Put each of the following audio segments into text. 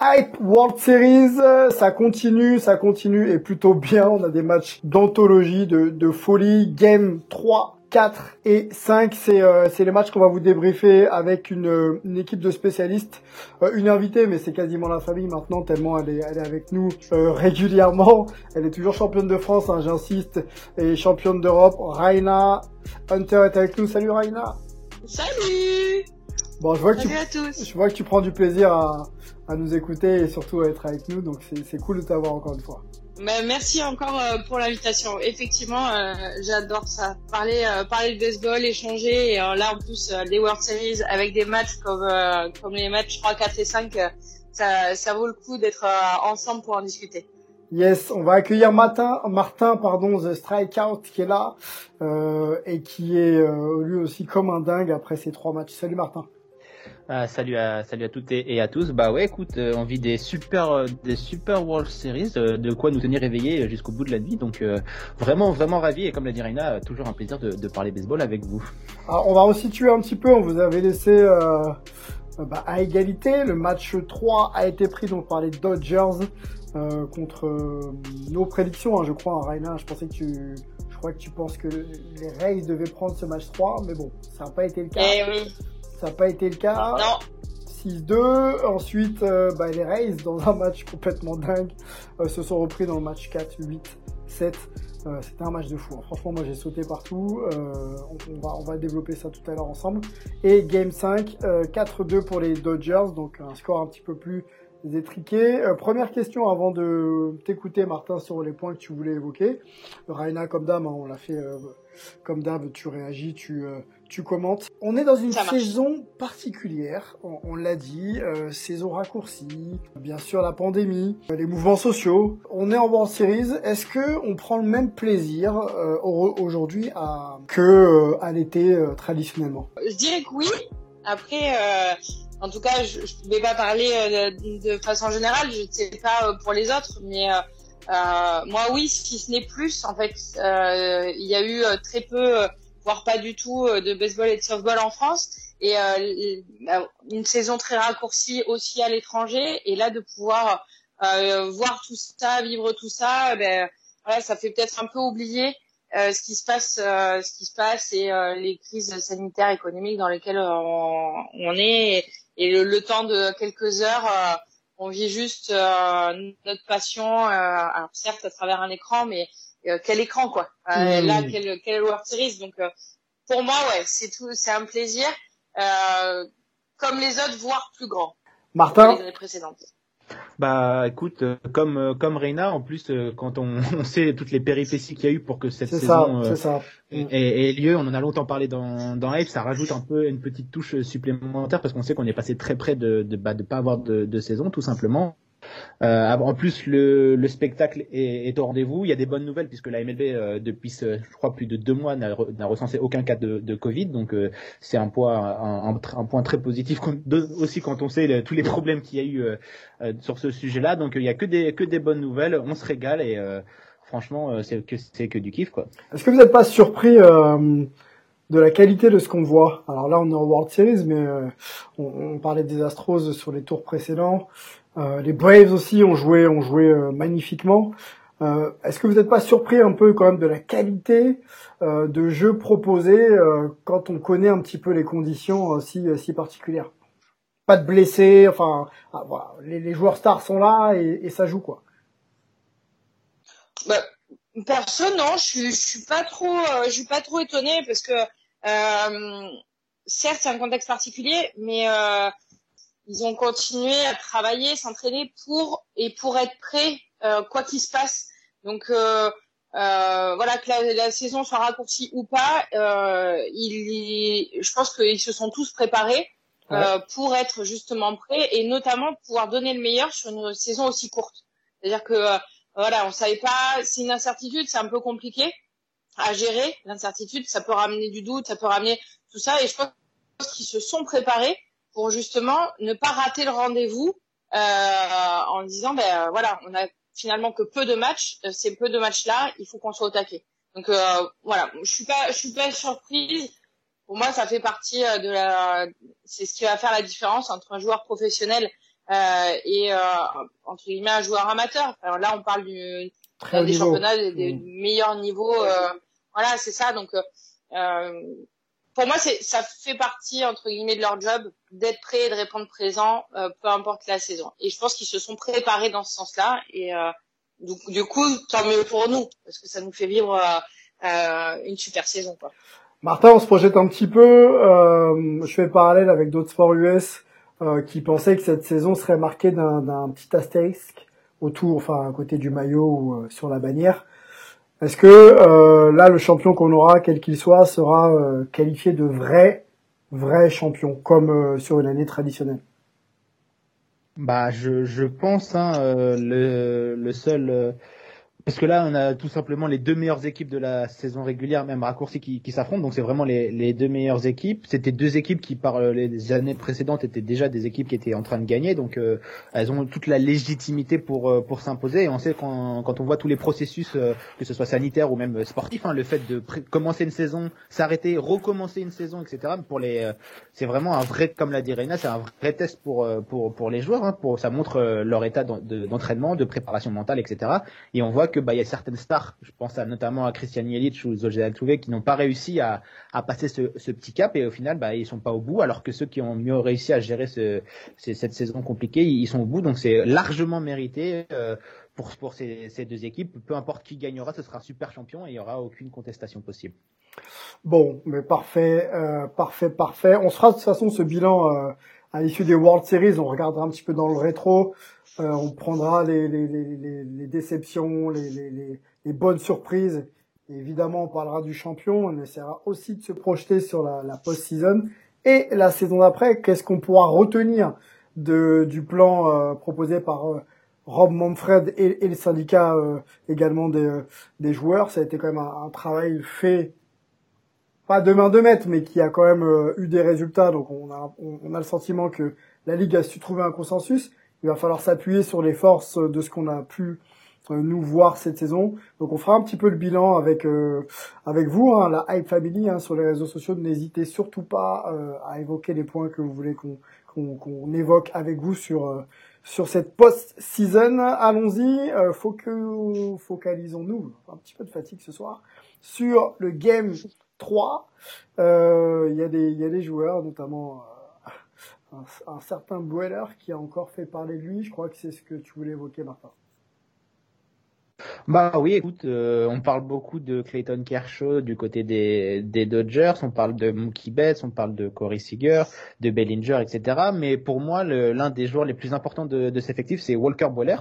Hype World Series, ça continue, ça continue et plutôt bien. On a des matchs d'anthologie, de, de folie. Game 3, 4 et 5, c'est euh, les matchs qu'on va vous débriefer avec une, une équipe de spécialistes, Euh, une invitée, mais c'est quasiment la famille maintenant tellement elle est, elle est avec nous euh, régulièrement. Elle est toujours championne de France, hein, j'insiste, et championne d'Europe. Raina Hunter est avec nous. Salut Raina. Salut Bon, je vois que tu, Salut à tous je vois que tu prends du plaisir à, à nous écouter et surtout à être avec nous, donc c'est cool de t'avoir encore une fois. Bah, Merci encore euh, pour l'invitation. Effectivement, euh, j'adore ça. Parler, euh, parler de baseball, échanger, et là en plus les World Series avec des matchs comme, comme les matchs 3, 4 et 5, euh, ça, ça vaut le coup d'être ensemble pour en discuter. Yes, on va accueillir Martin, Martin pardon, The Strikeout qui est là euh, et qui est euh, lui aussi comme un dingue après ces trois matchs. Salut Martin. Ah, salut à salut à toutes et, et à tous. Bah ouais, écoute, euh, on vit des super euh, des super World Series, euh, de quoi nous tenir éveillés jusqu'au bout de la nuit. Donc euh, vraiment vraiment ravi et comme l'a dit Reina, euh, toujours un plaisir de, de parler baseball avec vous. Alors, on va resituer un petit peu, on vous avait laissé euh, euh, bah, à égalité. Le match 3 a été pris donc par les Dodgers euh, contre euh, nos prédictions, hein, je crois, hein, Raina. Je pensais que tu je crois que tu penses que les Rays devaient prendre ce match 3, mais bon, ça n'a pas été le cas. Eh oui, Ça n'a pas été le cas. non, 6-2. Ensuite, euh, bah, les Rays, dans un match complètement dingue, euh, se sont repris dans le match 4, 8, 7. Euh, C'était un match de fou. hein. Franchement, moi j'ai sauté partout. Euh, on, on va, on va développer ça tout à l'heure ensemble. Et Game 5, euh, 4-2 pour les Dodgers, donc un score un petit peu plus étriqué. Euh, première question avant de t'écouter, Martin, sur les points que tu voulais évoquer. Raina, comme d'hab, hein, on l'a fait euh, comme d'hab, tu réagis, tu, euh, tu commentes. On est dans une saison particulière, on, on l'a dit, euh, saison raccourcie, bien sûr la pandémie, les mouvements sociaux. On est en World Series. Est-ce que on prend le même plaisir au- aujourd'hui à, que à l'été traditionnellement? Je dirais que oui. Après, en tout cas, je ne vais pas parler euh, de, façon générale, je ne sais pas euh, pour les autres, mais euh, euh, moi oui, si ce n'est plus, en fait, euh, il y a eu euh, très peu, voire pas du tout, de baseball et de softball en France, et une saison très raccourcie aussi à l'étranger, et là de pouvoir voir tout ça, vivre tout ça, ben ça fait peut-être un peu oublier euh, ce qui se passe, euh, ce qui se passe et euh, les crises sanitaires, économiques dans lesquelles on, on est et, le, le temps de quelques heures, euh, on vit juste euh, notre passion. euh, alors certes à travers un écran, mais euh, quel écran quoi Euh, Mmh. Là, quel, quel World Series. Donc euh, pour moi, ouais, c'est tout, c'est un plaisir euh, comme les autres, voire plus grand Martin, les années précédentes. Bah écoute, euh, comme euh, comme Reina, en plus euh, quand on, on sait toutes les péripéties qu'il y a eu pour que cette ça, saison euh, ça. ait, ait lieu, on en a longtemps parlé dans dans Hype, ça rajoute un peu une petite touche supplémentaire parce qu'on sait qu'on est passé très près de de bah, de pas avoir de, de saison tout simplement. Euh, en plus, le, le spectacle est, au rendez-vous. Il y a des bonnes nouvelles puisque la MLB, euh, depuis, je crois, plus de deux mois, n'a re- n'a recensé aucun cas de, Covid. Donc, euh, c'est un point, très positif aussi quand on sait tous les problèmes qu'il y a eu sur ce sujet-là. Donc, il y a que des bonnes nouvelles. On se régale et franchement, c'est que du kiff. Est-ce que vous n'êtes pas surpris de la qualité de ce qu'on voit? Alors là, on est en World Series, mais on, on parlait des Astros sur les tours précédents. Euh, les Braves aussi ont joué, ont joué euh, magnifiquement. Euh, Est-ce que vous n'êtes pas surpris un peu quand même de la qualité euh, de jeu proposé euh, quand on connaît un petit peu les conditions euh, si, si particulières? Pas de blessés, enfin, ah, voilà, les, les joueurs stars sont là et, et ça joue quoi. Bah, Perso, non, je je suis pas trop, je suis pas trop étonnée parce que certes c'est un contexte particulier, mais ils ont continué à travailler, s'entraîner pour et pour être prêts euh, quoi qu'il se passe. Donc euh, euh, voilà que la, la, saison soit raccourcie ou pas, il, je pense qu'ils se sont tous préparés pour être justement prêts et notamment pouvoir donner le meilleur sur une saison aussi courte. C'est-à-dire que voilà, on savait pas, c'est une incertitude, c'est un peu compliqué à gérer l'incertitude, ça peut ramener du doute, ça peut ramener tout ça, et je pense qu'ils se sont préparés pour justement ne pas rater le rendez-vous euh, en disant ben voilà, on a finalement que peu de matchs, euh, ces peu de matchs là, il faut qu'on soit au taquet. Donc euh, voilà, je suis pas, je suis pas surprise. Pour moi, ça fait partie euh, de la, c'est ce qui va faire la différence entre un joueur professionnel euh, et euh, entre guillemets un joueur amateur. Alors là, on parle du Très des niveau. championnats des, des Mm. meilleurs niveaux. euh, voilà, c'est ça. Donc euh, pour moi, ça fait partie entre guillemets de leur job d'être prêt et de répondre présent, euh, peu importe la saison. Et je pense qu'ils se sont préparés dans ce sens-là. Et euh, du, coup, tant mieux pour nous parce que ça nous fait vivre euh, euh, une super saison. Quoi. Martin, on se projette un petit peu. euh, je fais le parallèle avec d'autres sports US euh, qui pensaient que cette saison serait marquée d'un d'un petit astérisque autour, enfin à côté du maillot ou sur la bannière. Est-ce que euh, là, le champion qu'on aura, quel qu'il soit, sera euh, qualifié de vrai, vrai champion, comme euh, sur une année traditionnelle? Bah, je, pense, hein, le seul. Euh, parce que là, on a tout simplement les deux meilleures équipes de la saison régulière, même raccourci, qui, qui s'affrontent. Donc, c'est vraiment les, les deux meilleures équipes. C'était deux équipes qui, par euh, les années précédentes, étaient déjà des équipes qui étaient en train de gagner. Donc, euh, elles ont toute la légitimité pour euh, pour s'imposer. Et on sait quand, quand on voit tous les processus, euh, que ce soit sanitaire ou même sportif, hein, le fait de commencer une saison, s'arrêter, recommencer une saison, etc. Pour les, euh, c'est vraiment un vrai, comme l'a dit Reina, c'est un vrai test pour euh, pour pour les joueurs. Hein, pour ça montre euh, leur état d'en- de- d'entraînement, de préparation mentale, etc. Et on voit que bah il y a certaines stars, je pense notamment à Christian Jelic ou Zolzé Altuve, qui n'ont pas réussi à, passer ce, petit cap et au final bah ils sont pas au bout, alors que ceux qui ont mieux réussi à gérer ce, ce- cette saison compliquée, ils sont au bout. Donc c'est largement mérité. euh, pour, ces, deux équipes, peu importe qui gagnera, ce sera super champion et il y aura aucune contestation possible. Bon, mais parfait, euh, parfait, parfait. On se fera de toute façon ce bilan euh, à l'issue des World Series. On regardera un petit peu dans le rétro. Euh, on prendra les, les, les, les, déceptions, les, bonnes surprises. Évidemment, on parlera du champion. On essaiera aussi de se projeter sur la, post-season et la saison d'après. Qu'est-ce qu'on pourra retenir du plan euh, proposé par euh, Rob Manfred et, et le syndicat également des, joueurs? Ça a été quand même un, travail fait pas de main de maître, mais qui a quand même eu des résultats. Donc on a le sentiment que la Ligue a su trouver un consensus. Il va falloir s'appuyer sur les forces de ce qu'on a pu euh, nous voir cette saison. Donc on fera un petit peu le bilan avec euh, avec vous, hein, la Hype Family, hein, sur les réseaux sociaux. N'hésitez surtout pas euh, à évoquer les points que vous voulez qu'on qu'on qu'on évoque avec vous sur euh, sur cette post-season. Allons-y, euh, faut que focalisons-nous, un petit peu de fatigue ce soir, sur le game 3. Euh, Il y, a des- il y a des joueurs, notamment un, certain Boeller qui a encore fait parler de lui. Je crois que c'est ce que tu voulais évoquer, Martin. Bah oui, écoute, euh, on parle beaucoup de Clayton Kershaw du côté des, Dodgers, on parle de Mookie Betts, on parle de Corey Seager, de Bellinger, etc. Mais pour moi, l'un des joueurs les plus importants de, cet effectif, c'est Walker Buehler.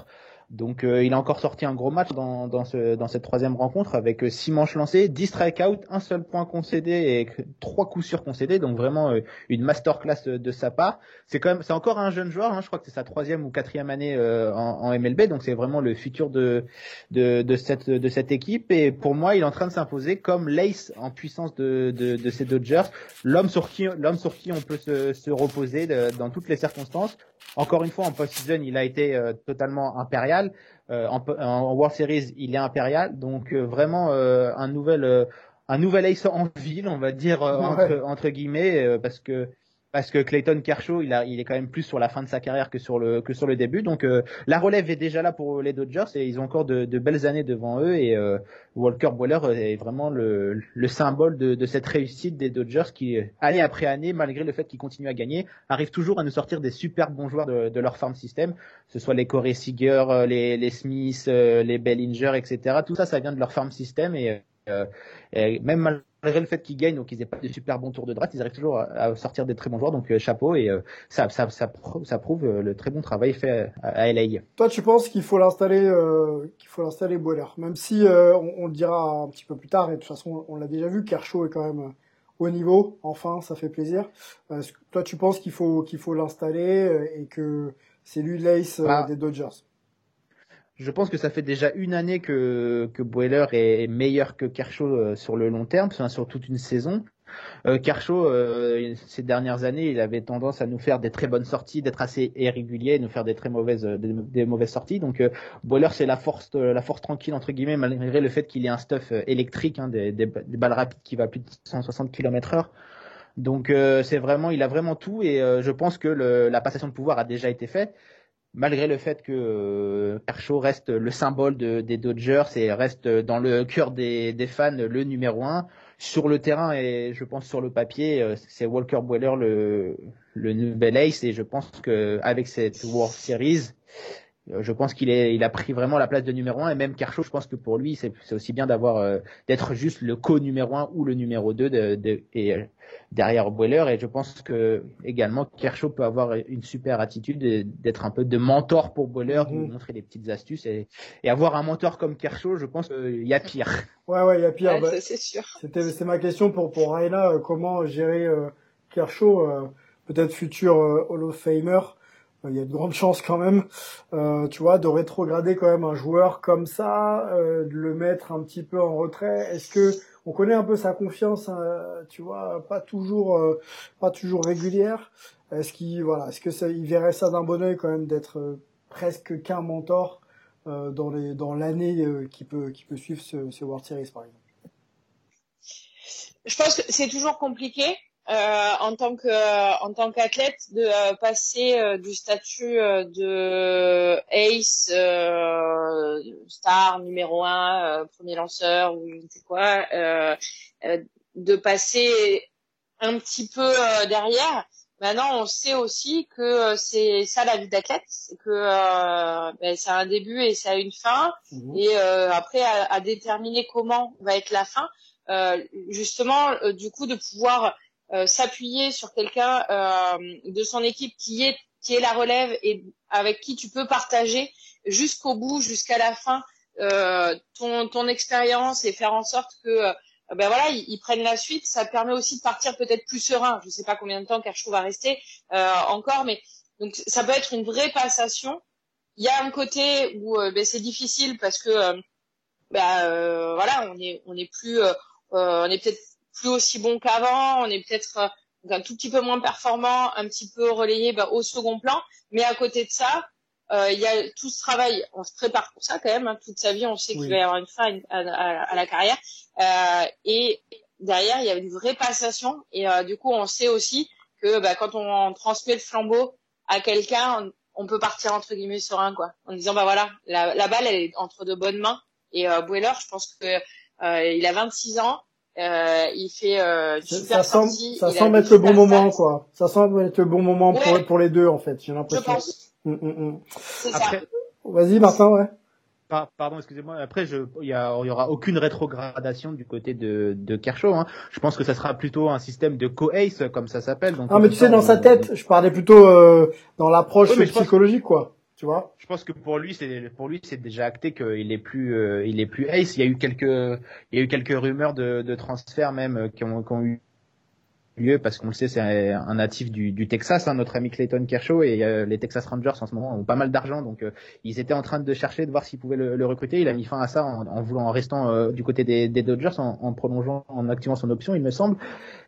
Donc euh, il a encore sorti un gros match dans, dans, ce, dans cette troisième rencontre avec euh, six manches lancées, 10 strikeouts, un seul point concédé et trois coups sûrs concédés. Donc vraiment euh, une masterclass euh, de sa part. C'est quand même, c'est encore un jeune joueur. hein, je crois que c'est sa troisième ou quatrième année euh, en, en MLB. Donc c'est vraiment le futur de, de, de cette de cette équipe. Et pour moi, il est en train de s'imposer comme l'ace en puissance de, de, de ces Dodgers, l'homme sur qui l'homme sur qui on peut se, se reposer dans toutes les circonstances. Encore une fois, en post-season, il a été euh, totalement impérial. Euh, en, en World Series, il est impérial. Donc euh, vraiment euh, un nouvel euh, un nouvel ace en ville, on va dire euh, Ouais. entre, entre guillemets, euh, parce que parce que Clayton Kershaw, il, a, il est quand même plus sur la fin de sa carrière que sur le, que sur le début. Donc euh, la relève est déjà là pour les Dodgers et ils ont encore de, de belles années devant eux. Et euh, Walker Buehler est vraiment le, le symbole de, de, cette réussite des Dodgers qui, année après année, malgré le fait qu'ils continuent à gagner, arrivent toujours à nous sortir des super bons joueurs de, de leur farm system, ce soit les Corey Seager, euh, les, les Smith, les Bellinger, etc. Tout ça, ça vient de leur farm system et, et même malgré le fait qu'ils gagnent, donc ils n'aient pas de super bons tours de draft, ils arrivent toujours à, sortir des très bons joueurs. Donc euh, chapeau et euh, ça, ça, ça, ça, prouve euh, le très bon travail fait à, LA. Toi, tu penses qu'il faut l'installer, qu'il faut l'installer Boiler, même si on, on, le dira un petit peu plus tard. Et de toute façon, on l'a déjà vu, Kershaw est quand même au niveau. Enfin, ça fait plaisir. toi, tu penses qu'il faut qu'il faut l'installer et que c'est lui l'ace ah. des Dodgers? Je pense que ça fait déjà une année que, que Boiler est meilleur que Kershaw euh, sur le long terme, sur toute une saison. Euh, Kershaw, euh, ces dernières années, il avait tendance à nous faire des très bonnes sorties, d'être assez irrégulier, nous faire des très mauvaises, des, mauvaises sorties. Donc euh, Boiler, c'est la force, la force tranquille entre guillemets, malgré le fait qu'il ait un stuff électrique, hein, des, des, balles rapides qui va plus de 160 km/h. Donc c'est vraiment, il a vraiment tout et je pense que le, la passation de pouvoir a déjà été faite malgré le fait que euh, Kershaw reste le symbole des Dodgers et reste dans le cœur des, fans le numéro un. Sur le terrain et je pense sur le papier, euh, c'est Walker Buehler le, le nouvel ace et je pense que avec cette World Series, euh, je pense qu'il est, il a pris vraiment la place de numéro un et même Kershaw, je pense que pour lui, c'est aussi bien d'avoir, euh, d'être juste le co-numéro un ou le numéro 2 de, de, et euh, derrière Boiler. Et je pense que également Kershaw peut avoir une super attitude d'être un peu de mentor pour Boiler, de lui mm-hmm. montrer des petites astuces et, et avoir un mentor comme Kershaw, je pense qu'il y a pire. Ouais, ouais, il y a pire. Bah, c'est sûr. C'était, c'est ma question pour pour Raina, comment gérer euh, Kershaw, peut-être futur Hall of Famer? Il y a de grandes chances quand même, euh, tu vois, de rétrograder quand même un joueur comme ça, euh, de le mettre un petit peu en retrait. Est-ce que on connaît un peu sa confiance, hein, tu vois, pas toujours, euh, pas toujours régulière. Est-ce qu'il, voilà, est-ce que ça, il verrait ça d'un bon oeil quand même d'être presque qu'un mentor dans les, dans l'année qui peut, qui peut suivre ce, ce World Series par exemple? Je pense que c'est toujours compliqué euh, en tant que en tant qu'athlète de euh, passer euh, du statut de ace star numéro un premier lanceur ou je ne sais quoi de passer un petit peu derrière maintenant on sait aussi que c'est ça la vie d'athlète c'est que ben, ça a un début et ça a une fin mmh. et après à, à, déterminer comment va être la fin justement du coup de pouvoir euh, s'appuyer sur quelqu'un euh, de son équipe qui est qui est la relève et avec qui tu peux partager jusqu'au bout, jusqu'à la fin euh, ton ton expérience et faire en sorte que ben voilà, ils, prennent la suite. Ça permet aussi de partir peut-être plus serein. Je sais pas combien de temps Kershaw va rester encore, mais donc ça peut être une vraie passation. Il y a un côté où ben, c'est difficile parce que ben, voilà, on est on est plus on est peut-être plus aussi bon qu'avant, on est peut-être euh, un tout petit peu moins performant, un petit peu relayé bah, au second plan, mais à côté de ça, euh, il y a tout ce travail, on se prépare pour ça quand même, hein, toute sa vie, on sait qu'il va y avoir une fin à, la carrière, euh, et derrière il y a une vraie passation, et euh, du coup on sait aussi que bah, quand on transmet le flambeau à quelqu'un, on, peut partir entre guillemets sur un quoi, en disant bah voilà, la, la balle elle est entre de bonnes mains, et euh, Bueller, je pense que il a 26 ans, euh, il fait euh, super ça semble, ça semble être le bon moment, quoi. Ça semble être le bon moment pour, pour les deux, en fait. J'ai l'impression. Je pense. Hum, hum, hum. Après... Vas-y, Martin, ouais. Pardon, excusez-moi. Après, je, il y, y, aura aucune rétrogradation du côté de, de Kershaw. Hein. Je pense que ça sera plutôt un système de co-ace, comme ça s'appelle. Ah, mais tu sais, dans sa tête, je parlais plutôt euh, dans l'approche psychologique, quoi tu vois? Je pense que pour lui, c'est pour lui, c'est déjà acté qu'il est plus, euh, il est plus ace. Il y a eu quelques, il y a eu quelques rumeurs de, de transfert même euh, qui ont, qui ont eu lieu parce qu'on le sait, c'est un natif du, du Texas, hein, notre ami Clayton Kershaw et euh, les Texas Rangers en ce moment ont pas mal d'argent, donc euh, ils étaient en train de chercher de voir s'ils pouvaient le, le, recruter. Il a mis fin à ça en, en voulant, en restant euh, du côté des, des Dodgers, en, en, prolongeant, en activant son option, il me semble.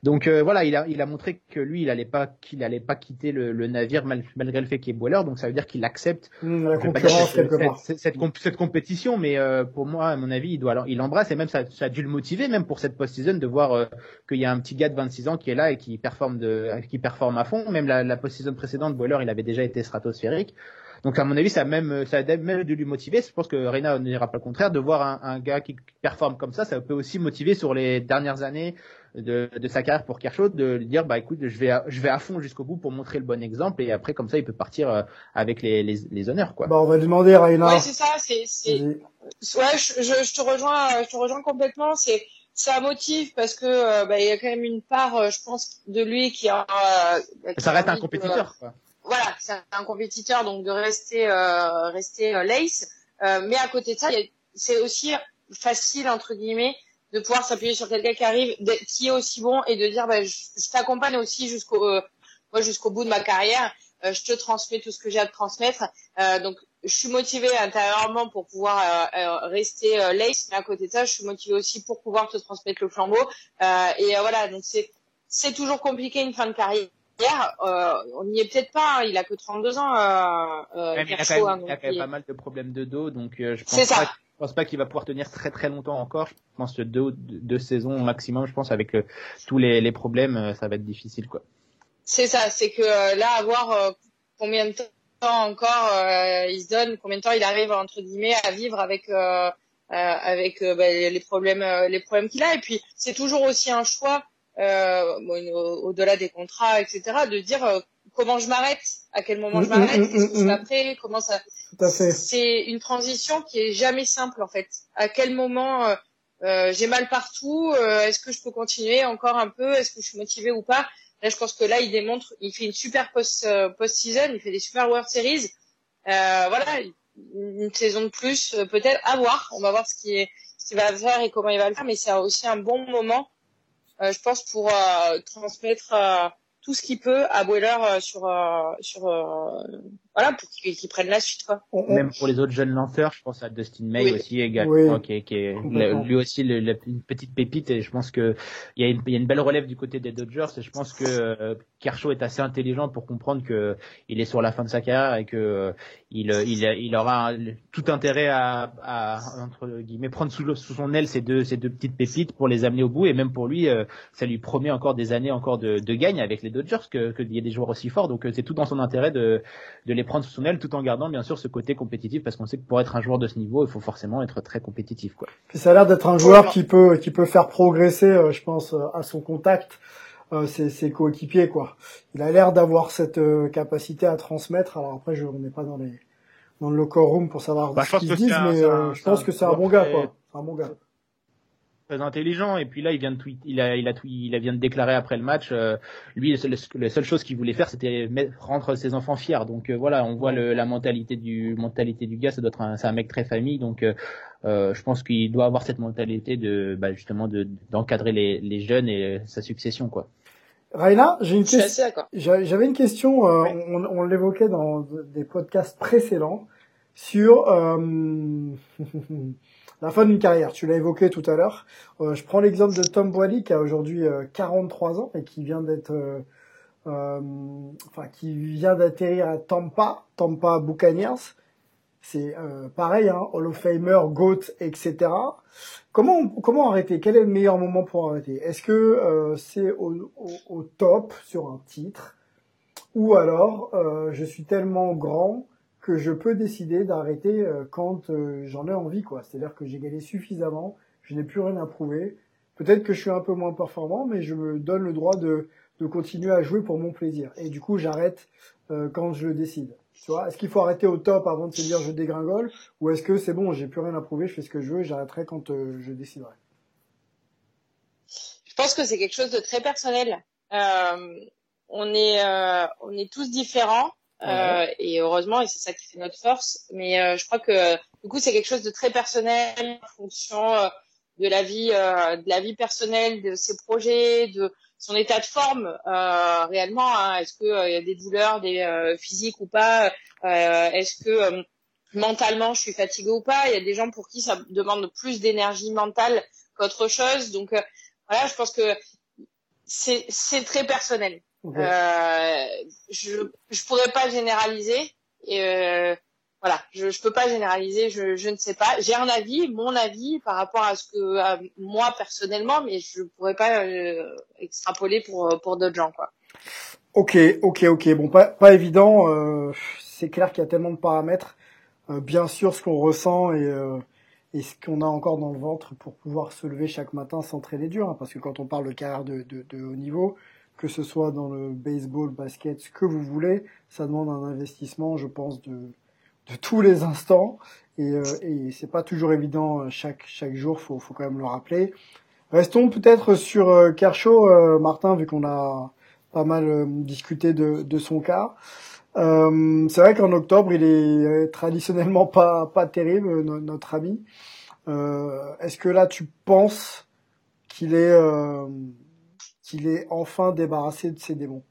Donc voilà, il a, il a montré que lui, il allait pas, qu'il allait pas quitter le, le navire malgré le fait qu'il est boiler, donc ça veut dire qu'il accepte mmh, cette, cette, cette, compétition, mais pour moi, à mon avis, il doit, alors, il embrasse et même ça, ça a dû le motiver, même pour cette post-season, de voir qu'il y a un petit gars de 26 ans qui est là et qui performe de, qui performe à fond. Même la, la post-saison précédente, Boiler, il avait déjà été stratosphérique. Donc à mon avis, ça a même, ça a même de lui motiver. Je pense que Reina ne dira pas le contraire. De voir un, un, gars qui performe comme ça, ça peut aussi motiver sur les dernières années de, de sa carrière pour Kershaw, de lui dire bah écoute, je vais, à, je vais à fond jusqu'au bout pour montrer le bon exemple et après comme ça, il peut partir euh, avec les, les, les honneurs quoi. Bah on va demander à Reina. Ouais, c'est ça. C'est, c'est... Ouais, je, je, je, te rejoins, je te rejoins complètement. C'est ça motive parce que euh, bah, il y a quand même une part, euh, je pense, de lui qui a. Euh, qui ça reste un compétiteur. quoi voilà, c'est un compétiteur, donc de rester euh, rester euh, lace. Euh, mais à côté de ça, c'est aussi facile entre guillemets de pouvoir s'appuyer sur quelqu'un qui arrive, qui est aussi bon et de dire, bah, je, je t'accompagne aussi jusqu'au euh, moi jusqu'au bout de ma carrière. Euh, je te transmets tout ce que j'ai à te transmettre. donc je suis motivée intérieurement pour pouvoir rester lace, mais à côté de ça, je suis motivée aussi pour pouvoir te transmettre le flambeau. et voilà, donc c'est c'est toujours compliqué une fin de carrière euh, on n'y est peut-être pas. Hein, il a que 32 ans. Euh, euh, il, a quand même, il a quand même pas mal de problèmes de dos, donc euh, je pense pas, pense pas qu'il va pouvoir tenir très très longtemps encore. Je pense deux, deux saisons maximum. Je pense avec euh, tous les, les problèmes, euh, ça va être difficile quoi. C'est ça. C'est que là, à voir combien de temps encore il se donne, combien de temps il arrive entre guillemets à vivre avec. avec bah, les problèmes les problèmes qu'il a et puis c'est toujours aussi un choix euh, au-delà des contrats, etc., de dire euh, comment je m'arrête, à quel moment je mm, mm, m'arrête, mm, qu'est-ce qui après, comment ça. C'est une transition qui est jamais simple en fait. À quel moment euh, euh j'ai mal partout, euh, est-ce que je peux continuer encore un peu, est-ce que je suis motivé ou pas? Là, je pense que là, il démontre, il fait une super post post-season, il fait des super World Series. voilà, une saison de plus, peut-être à voir. On va voir ce qui est, ce qu'il va faire et comment il va le faire, mais c'est aussi un bon moment euh, je pense, pour euh, transmettre euh, tout ce qu'il peut à Boiler sur sur voilà pour qu'ils qu prennent la suite quoi. Même pour les autres jeunes lanceurs, je pense à Dustin May aussi également, qui, est, qui est lui aussi le, la, une petite pépite et je pense que il y, a une, il y a une belle relève du côté des Dodgers et je pense que euh, Kershaw est assez intelligent pour comprendre que il est sur la fin de sa carrière et que euh, il, il, il aura tout intérêt à, à entre guillemets prendre sous, sous, son aile ces deux ces deux petites pépites pour les amener au bout et même pour lui euh, ça lui promet encore des années encore de, de gagne avec les Dodgers que qu'il y ait des joueurs aussi forts donc c'est tout dans son intérêt de de les prendre sous son aile tout en gardant bien sûr ce côté compétitif parce qu'on sait que pour être un joueur de ce niveau, il faut forcément être très compétitif quoi. Puis ça a l'air d'être un joueur qui peut qui peut faire progresser euh, je pense euh, à son contact euh, ses, ses coéquipiers quoi. Il a l'air d'avoir cette capacité à transmettre. Alors après je on n'est pas dans les dans le locker room pour savoir bah, ce qu'ils disent mais je pense que c'est un bon gars quoi. Un bon gars très intelligent et puis là il vient de tweet, il a il a il a vient de déclarer après le match euh, lui la seule chose qu'il voulait faire c'était rendre ses enfants fiers donc euh, voilà on voit le, la mentalité du mentalité du gars ça doit être c'est un mec très famille donc euh, euh, je pense qu'il doit avoir cette mentalité de bah, justement de d'encadrer les, les jeunes et sa succession quoi. Raina, j'ai une question. J'avais une question. On, on l'évoquait dans des podcasts précédents sur la fin d'une carrière. Tu l'as évoqué tout à l'heure. Euh, je prends l'exemple de Tom Brady qui a aujourd'hui 43 euh, ans et qui vient d'être, euh, euh, enfin qui vient d'atterrir à Tampa, Tampa Buccaneers. C'est pareil, hein, Hall of Famer, Goat, etc. Comment comment arrêter? Quel est le meilleur moment pour arrêter? Est-ce que c'est au, au, au, top sur un titre? Ou alors je suis tellement grand que je peux décider d'arrêter euh, quand euh, j'en ai envie, quoi. C'est-à-dire que j'ai gagné suffisamment, je n'ai plus rien à prouver. Peut-être que je suis un peu moins performant, mais je me donne le droit de, de continuer à jouer pour mon plaisir. Et du coup, j'arrête euh, quand je le décide. Tu vois, est-ce qu'il faut arrêter au top avant de se dire je dégringole, ou est-ce que c'est bon, j'ai plus rien à prouver, je fais ce que je veux, j'arrêterai quand je déciderai? Je pense que c'est quelque chose de très personnel. on est, on est tous différents. Euh, et heureusement, et c'est ça qui fait notre force. Mais euh, je crois que du coup, c'est quelque chose de très personnel en fonction euh, de la vie, euh, de la vie personnelle, de ses projets, de son état de forme réellement. Hein. Est-ce qu'il y a des douleurs, des physiques ou pas Est-ce que mentalement, je suis fatiguée ou pas? Il y a des gens pour qui ça demande plus d'énergie mentale qu'autre chose. Donc voilà, je pense que c'est très personnel. Euh, je je pourrais pas généraliser. Et, euh, voilà, je, je peux pas généraliser, je, je ne sais pas. J'ai un avis, mon avis par rapport à ce que moi personnellement, mais je pourrais pas euh, extrapoler pour pour d'autres gens quoi. Ok, ok, ok. Bon, pas pas évident. Euh, c'est clair qu'il y a tellement de paramètres. Euh, bien sûr, ce qu'on ressent et et ce qu'on a encore dans le ventre pour pouvoir se lever chaque matin sans traîner dur, hein, parce que quand on parle de carrière de, de, de haut niveau, que ce soit dans le baseball, basket, ce que vous voulez, ça demande un investissement, je pense, de de tous les instants. Et, euh, et c'est pas toujours évident euh, chaque chaque jour faut faut quand même le rappeler. Restons peut-être sur euh, Kershaw euh, Martin vu qu'on a pas mal discuté de, de son cas. Euh, c'est vrai qu'en octobre il est traditionnellement pas pas terrible notre ami. Est-ce que là tu penses qu'il est qu'il est enfin débarrassé de ses démons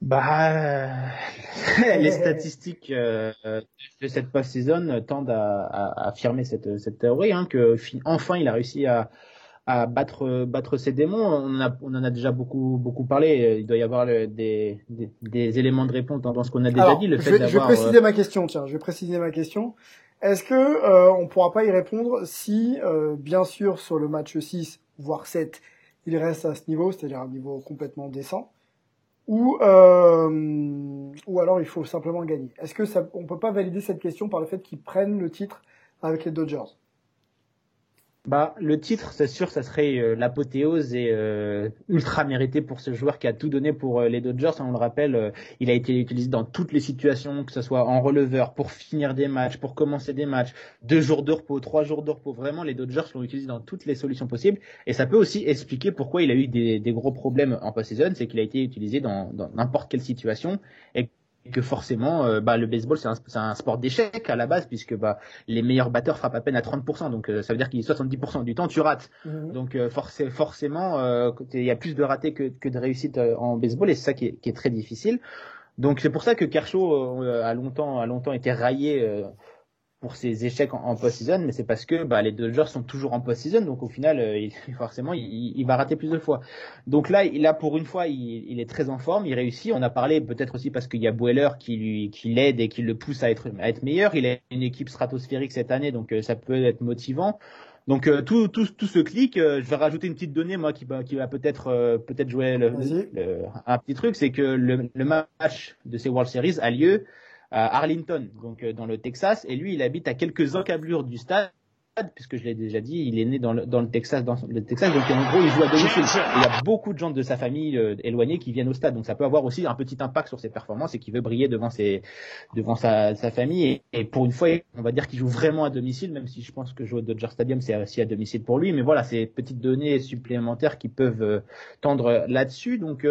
bah, les statistiques euh, de cette post-season tendent à, à, affirmer cette, cette théorie, hein, que enfin il a réussi à, à battre battre ses démons. On, a, on en a déjà beaucoup beaucoup parlé. Il doit y avoir le, des, des, des, éléments de réponse dans, ce qu'on a déjà dit. Le fait je, vais, je vais préciser euh, ma question. Tiens, je vais préciser ma question. Est-ce que euh, on pourra pas y répondre si, euh, bien sûr, sur le match 6 voire 7, il reste à ce niveau, c'est-à-dire un niveau complètement décent ou euh, ou alors il faut simplement gagner. Est-ce que ça, on peut pas valider cette question par le fait qu'ils prennent le titre avec les Dodgers? Bah, le titre, c'est sûr, ça serait euh, l'apothéose et euh, ultra mérité pour ce joueur qui a tout donné pour euh, les Dodgers. On le rappelle, il a été utilisé dans toutes les situations, que ce soit en releveur, pour finir des matchs, pour commencer des matchs, deux jours de repos, trois jours de repos. Vraiment, les Dodgers l'ont utilisé dans toutes les solutions possibles. Et ça peut aussi expliquer pourquoi il a eu des, des gros problèmes en post-season, c'est qu'il a été utilisé dans n'importe quelle situation que forcément, euh, bah, le baseball c'est un, un, sport d'échec à la base puisque bah, les meilleurs batteurs frappent à peine à 30%, donc euh, ça veut dire qu'il 70% du temps tu rates. Mhm. Donc euh, forcément, il y a plus de ratés que, que de réussites en baseball et c'est ça qui est, qui est, très difficile. Donc c'est pour ça que Kershaw a longtemps a longtemps été raillé pour ses échecs en, post-season, mais c'est parce que bah, les Dodgers sont toujours en post-season, donc au final, euh, il, forcément, il, il, va rater plus de fois. Donc là, il a pour une fois, il, il, est très en forme, il réussit. On a parlé peut-être aussi parce qu'il y a Boeller qui lui, qui l'aide et qui le pousse à être, à être meilleur. Il a une équipe stratosphérique cette année, donc euh, ça peut être motivant. Donc euh, tout, tout, tout ce clic, je vais rajouter une petite donnée moi qui va, qui va peut-être peut-être jouer le, un petit truc, c'est que le, le match de ces World Series a lieu Arlington, donc euh, dans le Texas, et lui, il habite à quelques encablures du stade puisque je l'ai déjà dit, il est né dans le, dans le Texas, dans le Texas, donc en gros, il joue à domicile. il y a beaucoup de gens de sa famille euh, éloignés qui viennent au stade, donc ça peut avoir aussi un petit impact sur ses performances et qui veut briller devant ses, devant sa, sa famille. Et, pour une fois, on va dire qu'il joue vraiment à domicile, même si je pense que jouer au Dodger Stadium, c'est aussi à domicile pour lui. Mais voilà, c'est petites données supplémentaires qui peuvent euh, tendre là-dessus. Donc,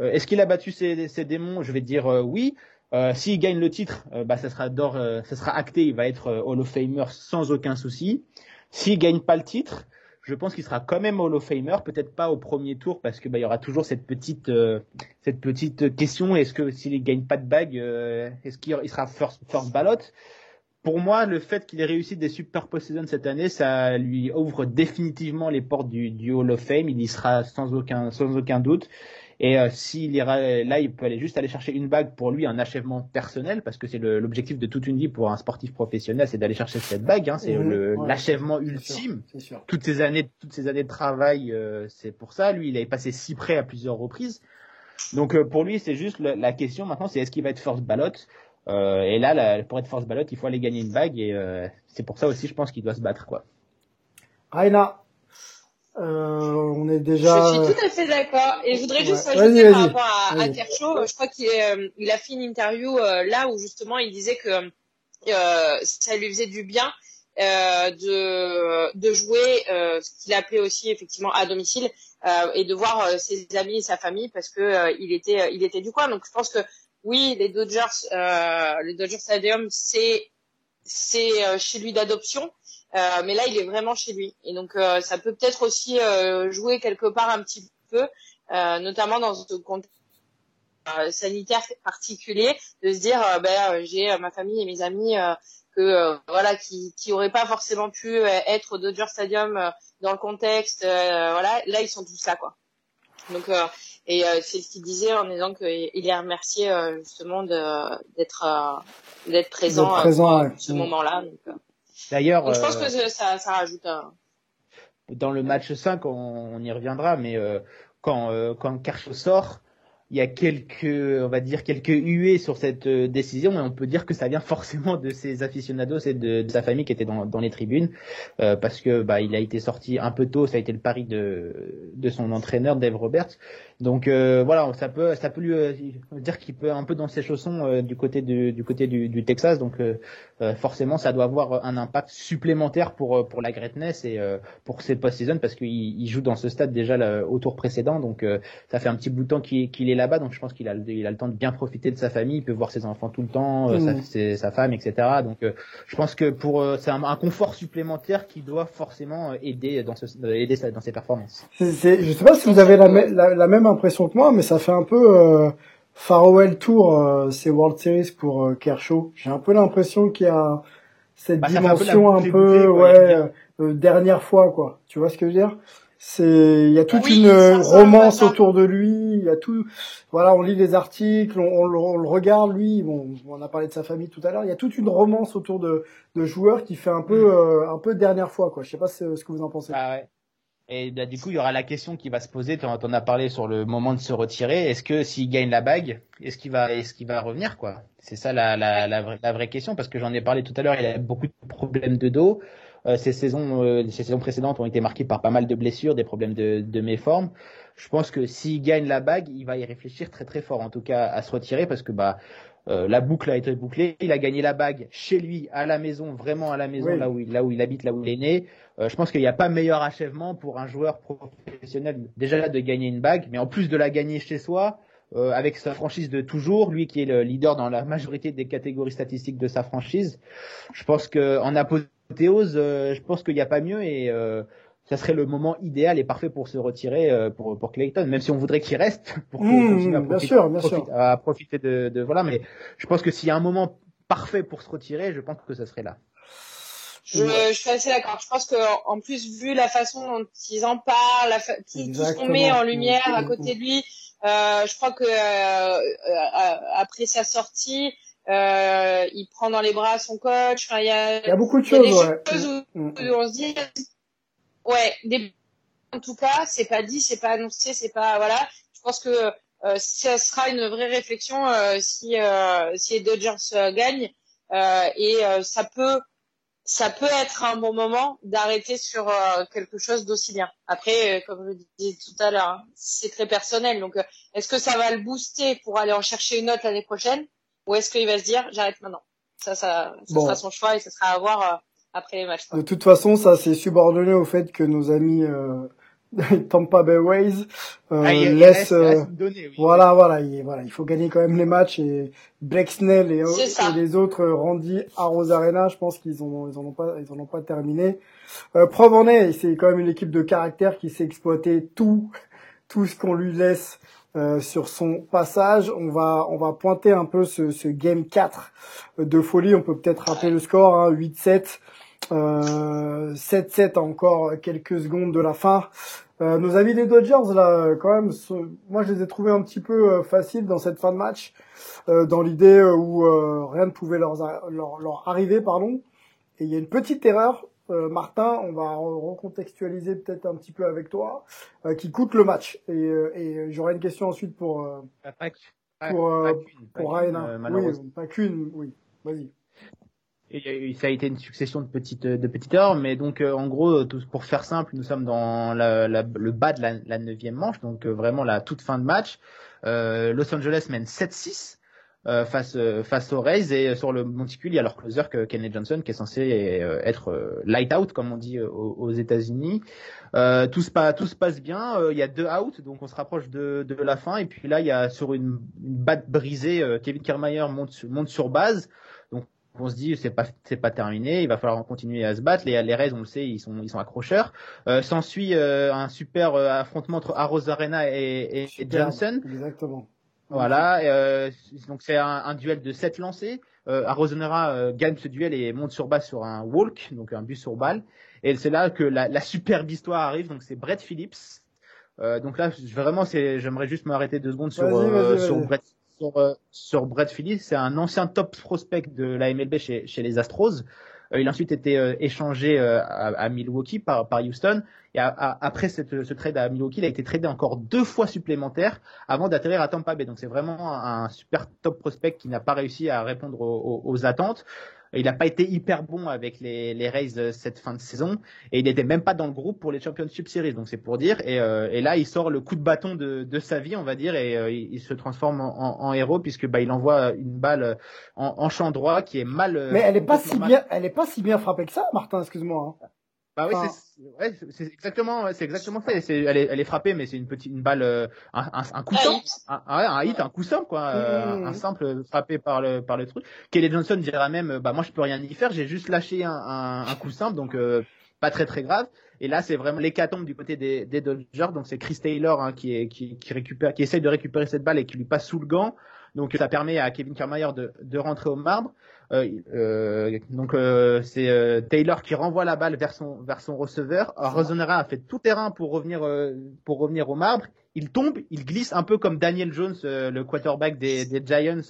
est-ce qu'il a battu ses, ses démons? Je vais dire oui. Euh, S'il gagne le titre, euh, bah, ça sera d'or, euh, ça sera acté, il va être euh, Hall of Famer sans aucun souci. S'il gagne pas le titre, je pense qu'il sera quand même Hall of Famer, peut-être pas au premier tour parce que bah, il y aura toujours cette petite cette petite question est-ce que s'il gagne pas de bague, est-ce qu'il sera first, first ballot? Pour moi, le fait qu'il ait réussi des super post-season cette année, ça lui ouvre définitivement les portes du, du Hall of Fame. Il y sera sans aucun sans aucun doute. Et euh, s'il ira là, il peut aller juste aller chercher une bague pour lui, un achèvement personnel, parce que c'est l'objectif de toute une vie pour un sportif professionnel, c'est d'aller chercher cette bague. Hein, c'est mhm. l'achèvement ultime. Sûr, Toutes ces années, toutes ces années de travail, euh, c'est pour ça. Lui, il avait passé si près à plusieurs reprises. Donc euh, pour lui, c'est juste la, question maintenant, c'est est-ce qu'il va être force ballot Et là, pour être force ballot, il faut aller gagner une bague, et c'est pour ça aussi, je pense qu'il doit se battre, quoi. Raina, euh, on est déjà. Je suis tout à fait d'accord. Et je voudrais juste ajouter par rapport à, à Kershaw, je crois qu'il euh, il a fait une interview euh, là où justement il disait que euh, ça lui faisait du bien euh, de, de jouer ce qu'il appelait aussi effectivement à domicile et de voir ses amis et sa famille parce que il était il était du coin. Donc je pense que oui, les Dodgers, les Dodgers Stadium, c'est c'est chez lui d'adoption. Euh, mais là, il est vraiment chez lui. Et donc, euh, ça peut peut-être aussi euh, jouer quelque part un petit peu, notamment dans ce contexte sanitaire particulier, de se dire, ben, j'ai ma famille et mes amis que voilà qui qui auraient pas forcément pu être au Dodger Stadium dans le contexte. voilà, là, ils sont tous là, quoi. Donc Et c'est ce qu'il disait en disant qu'il est remercié justement d'être d'être présent, présent ce moment-là. D'ailleurs, je pense que ça, ça rajoute. Un... Dans le match 5, on, on y reviendra, mais quand quand Kershaw sort, il y a quelques, on va dire, quelques huées sur cette euh, décision, mais on peut dire que ça vient forcément de ses aficionados et de, sa famille qui était dans, dans les tribunes, euh, parce que bah, il a été sorti un peu tôt, ça a été le pari de, de son entraîneur Dave Roberts. Donc euh, voilà, ça peut, ça peut lui dire qu'il peut un peu dans ses chaussons du côté du, du côté du, du Texas, donc forcément ça doit avoir un impact supplémentaire pour pour la Greatness et pour cette post-season parce qu'il il joue dans ce stade déjà là, au tour précédent, donc ça fait un petit bout de temps qu'il est là là-bas, donc je pense qu'il a, il a le temps de bien profiter de sa famille, il peut voir ses enfants tout le temps, euh, sa, sa, femme, etc. Donc euh, je pense que pour euh, c'est un, confort supplémentaire qui doit forcément aider dans, ce, aider dans ses performances. C'est, je sais pas si vous avez la, la, même impression que moi, mais ça fait un peu farewell tour ces World Series pour Kershaw. J'ai un peu l'impression qu'il y a cette bah, dimension un peu, ouais, dernière fois quoi. Tu vois ce que je veux dire? C'est, il y a toute une romance autour de lui. Il y a tout. Voilà, on lit les articles, on, le regarde lui. Bon, on a parlé de sa famille tout à l'heure. Il y a toute une romance autour de, de joueurs qui fait un peu, mm. euh, un peu dernière fois quoi. Je sais pas ce, que vous en pensez. Ah ouais. Et du coup, il y aura la question qui va se poser. Tu en as parlé sur le moment de se retirer. Est-ce que s'il gagne la bague, est-ce qu'il va, est-ce qu'il va revenir quoi? C'est ça la, la, la, vraie, la vraie question parce que j'en ai parlé tout à l'heure. Il a beaucoup de problèmes de dos. Euh, ces saisons, euh, ces saisons précédentes ont été marquées par pas mal de blessures, des problèmes de, de méforme. Je pense que s'il gagne la bague, il va y réfléchir très très fort, en tout cas à se retirer, parce que bah euh, la boucle a été bouclée. Il a gagné la bague chez lui, à la maison, vraiment à la maison, là où il, là où il habite, là où il est né. Euh, je pense qu'il n'y a pas meilleur achèvement pour un joueur professionnel déjà là de gagner une bague, mais en plus de la gagner chez soi, euh, avec sa franchise de toujours, lui qui est le leader dans la majorité des catégories statistiques de sa franchise. Je pense que en apothéose, euh, je pense qu'il n'y a pas mieux et euh, ça serait le moment idéal et parfait pour se retirer euh, pour pour Clayton, même si on voudrait qu'il reste pour mmh, à profiter, bien sûr, à profiter de, de voilà. Mais je pense que s'il y a un moment parfait pour se retirer, je pense que ça serait là. Je, je, suis assez d'accord. Je pense que en plus vu la façon dont ils en parlent, la tout ce qu'on met en lumière à côté de lui, euh, je crois que euh, euh, après sa sortie, euh, il prend dans les bras son coach. Enfin, il y a, il y a beaucoup de choses, ouais. choses où, mm, mm. où, on se dit, ouais, des... en tout cas, c'est pas dit, c'est pas annoncé, c'est pas voilà. Je pense que euh, ça sera une vraie réflexion euh, si si les Dodgers gagnent et ça peut ça peut être un bon moment d'arrêter sur euh, quelque chose d'aussi bien. Après, euh, comme je disais tout à l'heure, hein, c'est très personnel. Donc, euh, est-ce que ça va le booster pour aller en chercher une autre l'année prochaine, ou est-ce qu'il va se dire j'arrête maintenant? Ça, ça, ça sera son choix et ce sera à voir après les matchs. De toute façon, ça c'est subordonné au fait que nos amis Tampa Bay Ways euh, ah, laisse, euh, voilà voilà il, voilà il faut gagner quand même les matchs et Blake Snell et, les autres Randy à Rosarena je pense qu'ils ont ils en ont pas ils en ont pas terminé euh, preuve en est c'est quand même une équipe de caractère qui sait exploiter tout tout ce qu'on lui laisse euh, sur son passage. On va on va pointer un peu ce, ce game 4 de folie. On peut peut-être rappeler le score, hein, 8-7. Euh, 7-7 encore quelques secondes de la fin. Euh, nos amis des Dodgers là, quand même, moi je les ai trouvés un petit peu euh, faciles dans cette fin de match, euh, dans l'idée euh, où rien ne pouvait leur, leur, leur, arriver, pardon. Et il y a une petite erreur, Martin, on va recontextualiser peut-être un petit peu avec toi, qui coûte le match. Et, et j'aurai une question ensuite pour pour pour Ryan. Oui, pas qu'une, oui. Vas-y ça a été une succession de petites de petites heures, mais donc euh, en gros, pour faire simple, nous sommes dans la, la, le bas de la neuvième manche, donc euh, vraiment la toute fin de match. Euh, Los Angeles mène 7-6 euh, face face aux Rays et sur le monticule, il y a leur closer que Kenny Johnson qui est censé être light out comme on dit aux, aux États-Unis. tout se passe tout se passe bien. Il y a deux outs, donc on se rapproche de, de la fin et puis là il y a sur une, une batte brisée, Kevin Kiermaier monte monte sur base on se dit c'est pas c'est pas terminé, il va falloir continuer à se battre. Les les Rays, on le sait, ils sont ils sont accrocheurs. Euh, S'ensuit euh, un super euh, affrontement entre Arena et, et, Johnson. Exactement. Voilà, euh, donc c'est un, un, duel de 7 lancés. Euh, Arozarena gagne ce duel et monte sur base sur un walk, donc un but sur balle. Et c'est là que la, la superbe histoire arrive. Donc c'est Brett Phillips Euh, donc là, vraiment, c'est, j'aimerais juste m'arrêter deux secondes sur euh, sur. Brett sur, euh, sur Brett Phillips. C'est un ancien top prospect de la MLB chez, les Astros. Euh, il a ensuite été euh, échangé euh, à, Milwaukee par, Houston. Et après ce trade à Milwaukee, il a été tradé encore deux fois supplémentaires avant d'atterrir à Tampa Bay. Donc c'est vraiment un, super top prospect qui n'a pas réussi à répondre aux attentes. Il n'a pas été hyper bon avec les, les Rays euh, cette fin de saison et il n'était même pas dans le groupe pour les Championship Series. Donc c'est pour dire. Et, euh, et là, il sort le coup de bâton de, de sa vie, on va dire, et euh, il, se transforme en, en- en héros puisque bah, il envoie une balle euh, en, en champ droit qui est mal. euh, Mais elle est pas si mal- bien, elle est pas si bien frappée que ça, Martin, excuse-moi. hein. Bah oui, Enfin- c'est ouais, exactement, ouais, c'est exactement ça. Elle est, elle est frappée, mais c'est une petite, une balle, euh, un, un, un coup simple, un, un, ouais, un hit, un coup simple, quoi, euh, un simple frappé par le, par le truc. Kelly Johnson dira même, euh, bah moi je peux rien y faire, j'ai juste lâché un, un, un coup simple, donc euh, pas très très grave. Et là, c'est vraiment l'hécatombe du côté des, des Dodgers. Donc c'est Chris Taylor hein, qui, est, qui, qui récupère, qui essaye de récupérer cette balle et qui lui passe sous le gant. Donc ça permet à Kevin Kiermaier de, de rentrer au marbre. Euh, euh, donc euh, c'est euh, Taylor qui renvoie la balle vers son vers son receveur. Rosonera a fait tout terrain pour revenir pour revenir au marbre. Il tombe, il glisse un peu comme Daniel Jones, le quarterback des, des Giants.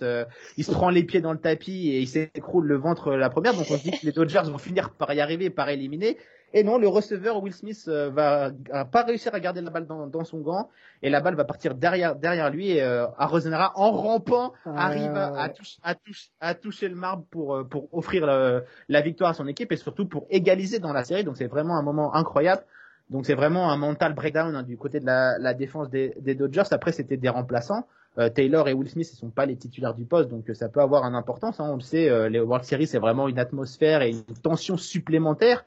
il se prend les pieds dans le tapis et il s'écroule le ventre la première. Donc on se dit que les Dodgers vont finir par y arriver, par éliminer. Et non, le receveur Will Smith euh, va, va pas réussir à garder la balle dans, dans son gant et la balle va partir derrière derrière lui et euh, en rampant Ouais, arrive à, ouais, à, ouais. touche- à, touche- à toucher le marbre pour euh, pour offrir le- la victoire à son équipe et surtout pour égaliser dans la série. Donc c'est vraiment un moment incroyable. Donc c'est vraiment un mental breakdown hein, du côté de la, la défense des, des Dodgers. Après c'était des remplaçants. Euh, Taylor et Will Smith ne sont pas les titulaires du poste, donc euh, ça peut avoir une importance. hein. on le sait, euh, les World Series c'est vraiment une atmosphère et une tension supplémentaire.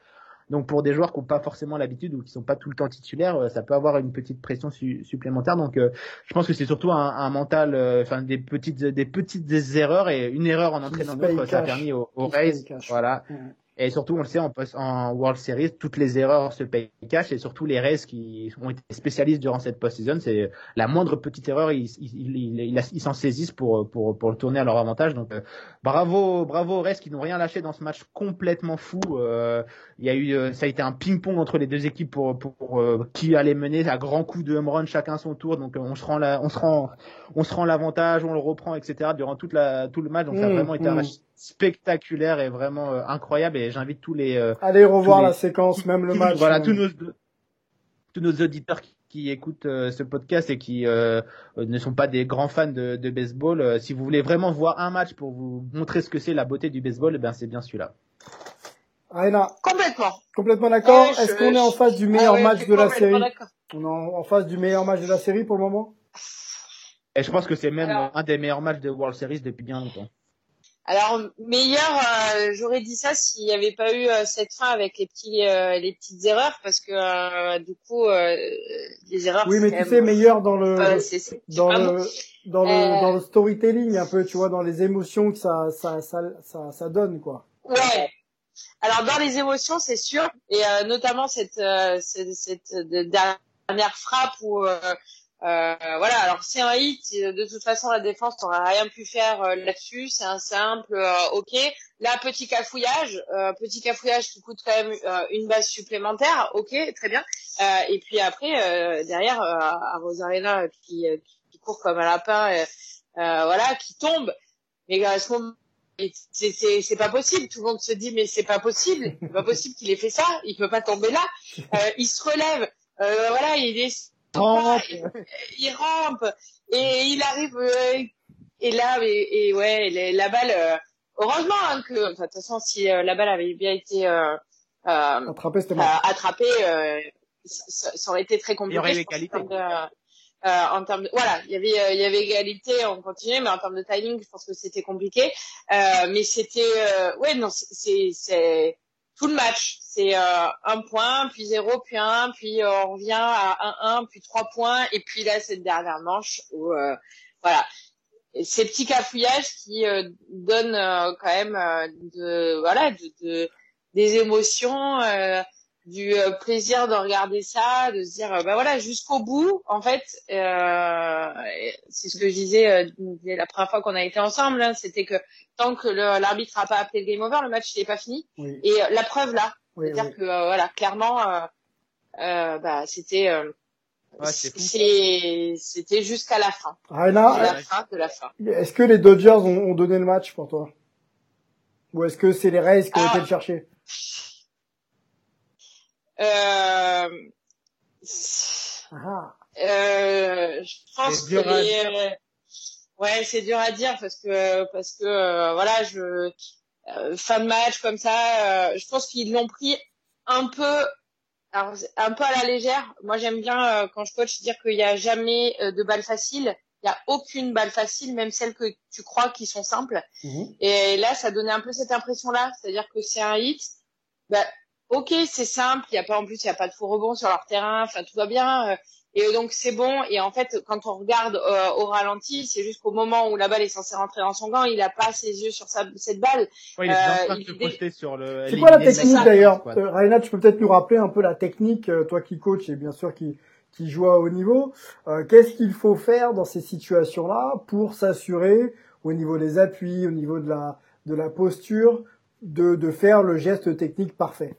Donc pour des joueurs qui n'ont pas forcément l'habitude ou qui sont pas tout le temps titulaires, euh, ça peut avoir une petite pression su- supplémentaire. Donc euh, je pense que c'est surtout un, un mental, euh, enfin des petites des petites erreurs et une erreur en entraînant l'autre, ça a permis Rays, cash. voilà. Et surtout, on le sait, en, post- en World Series, toutes les erreurs se payent cash et surtout les Rays qui ont été spécialistes durant cette post-season, c'est la moindre petite erreur, ils ils- ils- ils- ils s'en saisissent pour, pour, pour le tourner à leur avantage. Donc, euh, bravo, bravo aux Rays qui n'ont rien lâché dans ce match complètement fou. Euh, il y a eu, euh, ça a été un ping-pong entre les deux équipes pour, pour, euh, qui allait mener à grands coups de home run chacun son tour. Donc, euh, on se rend la, on se rend, on se rend l'avantage, on le reprend, etc. durant toute la, tout le match. Donc, ça a Mmh, vraiment été un mmh. Spectaculaire et vraiment euh, incroyable. Et j'invite tous les, euh, Allez revoir les- la séquence, même le match. voilà, euh, tous nos, tous nos auditeurs qui, qui écoutent euh, ce podcast et qui ne sont pas des grands fans de, de baseball, euh, si vous voulez vraiment voir un match pour vous montrer ce que c'est la beauté du baseball, eh ben c'est bien celui-là. Aina, Complètement. complètement d'accord. Ouais, Est-ce qu'on est en face du meilleur Ah ouais, match de la série. On est en, en face du meilleur match de la série pour le moment? Et je pense que c'est même Alors- un des meilleurs matchs de World Series depuis bien longtemps. Alors meilleur, euh, j'aurais dit ça s'il n'y avait pas eu euh, cette fin avec les petits, euh, les petites erreurs, parce que euh, du coup, euh, les erreurs. Oui, mais tu sais, meilleur dans le dans le bon. dans le Euh, dans le storytelling un peu, tu vois, dans les émotions que ça ça ça ça, ça donne quoi. Ouais. Alors dans les émotions, c'est sûr, et euh, notamment cette, euh, cette, cette de- dernière frappe où voilà. Alors c'est un hit. De toute façon, la défense n'aurait rien pu faire euh, là-dessus. C'est un simple, euh, ok. Là, petit cafouillage, euh, petit cafouillage qui coûte quand même euh, une base supplémentaire, ok, très bien. Euh, et puis après, euh, derrière, euh, à Rosarena qui, euh, qui court comme un lapin, euh, euh, voilà, qui tombe. Mais à ce moment c'est pas possible. Tout le monde se dit mais c'est pas possible. C'est pas possible qu'il ait fait ça. Il peut pas tomber là. Euh, il se relève. Euh, voilà, il est Rampe. il, il rampe et il arrive euh, et là et, et ouais les- la balle. euh, heureusement hein, que enfin, de toute façon si euh, la balle avait bien été euh, euh, Attraper c'était euh, attrapée, euh, ça, ça- aurait été très compliqué. Il y aurait égalité. En termes de, euh, en termes de- voilà, il y avait euh, il y avait égalité, on continuait, mais en termes de timing, je pense que c'était compliqué. Euh, mais c'était euh, ouais non c'est c'est tout le match, c'est euh, un point, puis zéro, puis un, puis euh, on revient à un un, puis trois points, et puis là cette dernière manche où euh, voilà. Ces petits cafouillages qui euh, donnent euh, quand même euh, de voilà de, de des émotions, du euh, plaisir de regarder ça, de se dire euh, bah voilà jusqu'au bout en fait. Euh, c'est ce que je disais euh, dès la première fois qu'on a été ensemble, hein, c'était que tant que l'arbitre a pas appelé le game over, le match n'est pas fini. Oui. Et euh, la preuve là, Oui, c'est-à-dire oui. que euh, voilà clairement, euh, euh, bah c'était euh, c'était jusqu'à la fin. Raina, la fin de la fin. Est-ce que les Dodgers ont, donné le match pour toi? Ou est-ce que c'est les Rays qui ont été le ah. chercher? Euh... Ah. Euh, je pense que les... ouais, c'est dur à dire parce que parce que euh, voilà, je euh, fin de match comme ça, euh, je pense qu'ils l'ont pris un peu alors, un peu à la légère. Moi, j'aime bien quand je coach dire qu'il n'y a jamais de balle facile. Il n'y a aucune balle facile, même celles que tu crois qui sont simples. Mhm. Et là, ça donnait un peu cette impression-là, c'est-à-dire que c'est un hit. Bah, ok, c'est simple. Il y a pas en plus, il y a pas de faux rebond sur leur terrain. Enfin, tout va bien. Et donc c'est bon. Et en fait, quand on regarde euh, au ralenti, c'est juste qu'au moment où la balle est censée rentrer dans son gant, il a pas ses yeux sur sa, cette balle. Ouais, il est en train de se projeter sur le. C'est quoi la technique d'ailleurs euh, Raina, tu peux peut-être nous rappeler un peu la technique, euh, toi qui coach et bien sûr qui qui joue à haut niveau. Euh, Qu'est-ce qu'il faut faire dans ces situations-là pour s'assurer au niveau des appuis, au niveau de la de la posture, de de faire le geste technique parfait?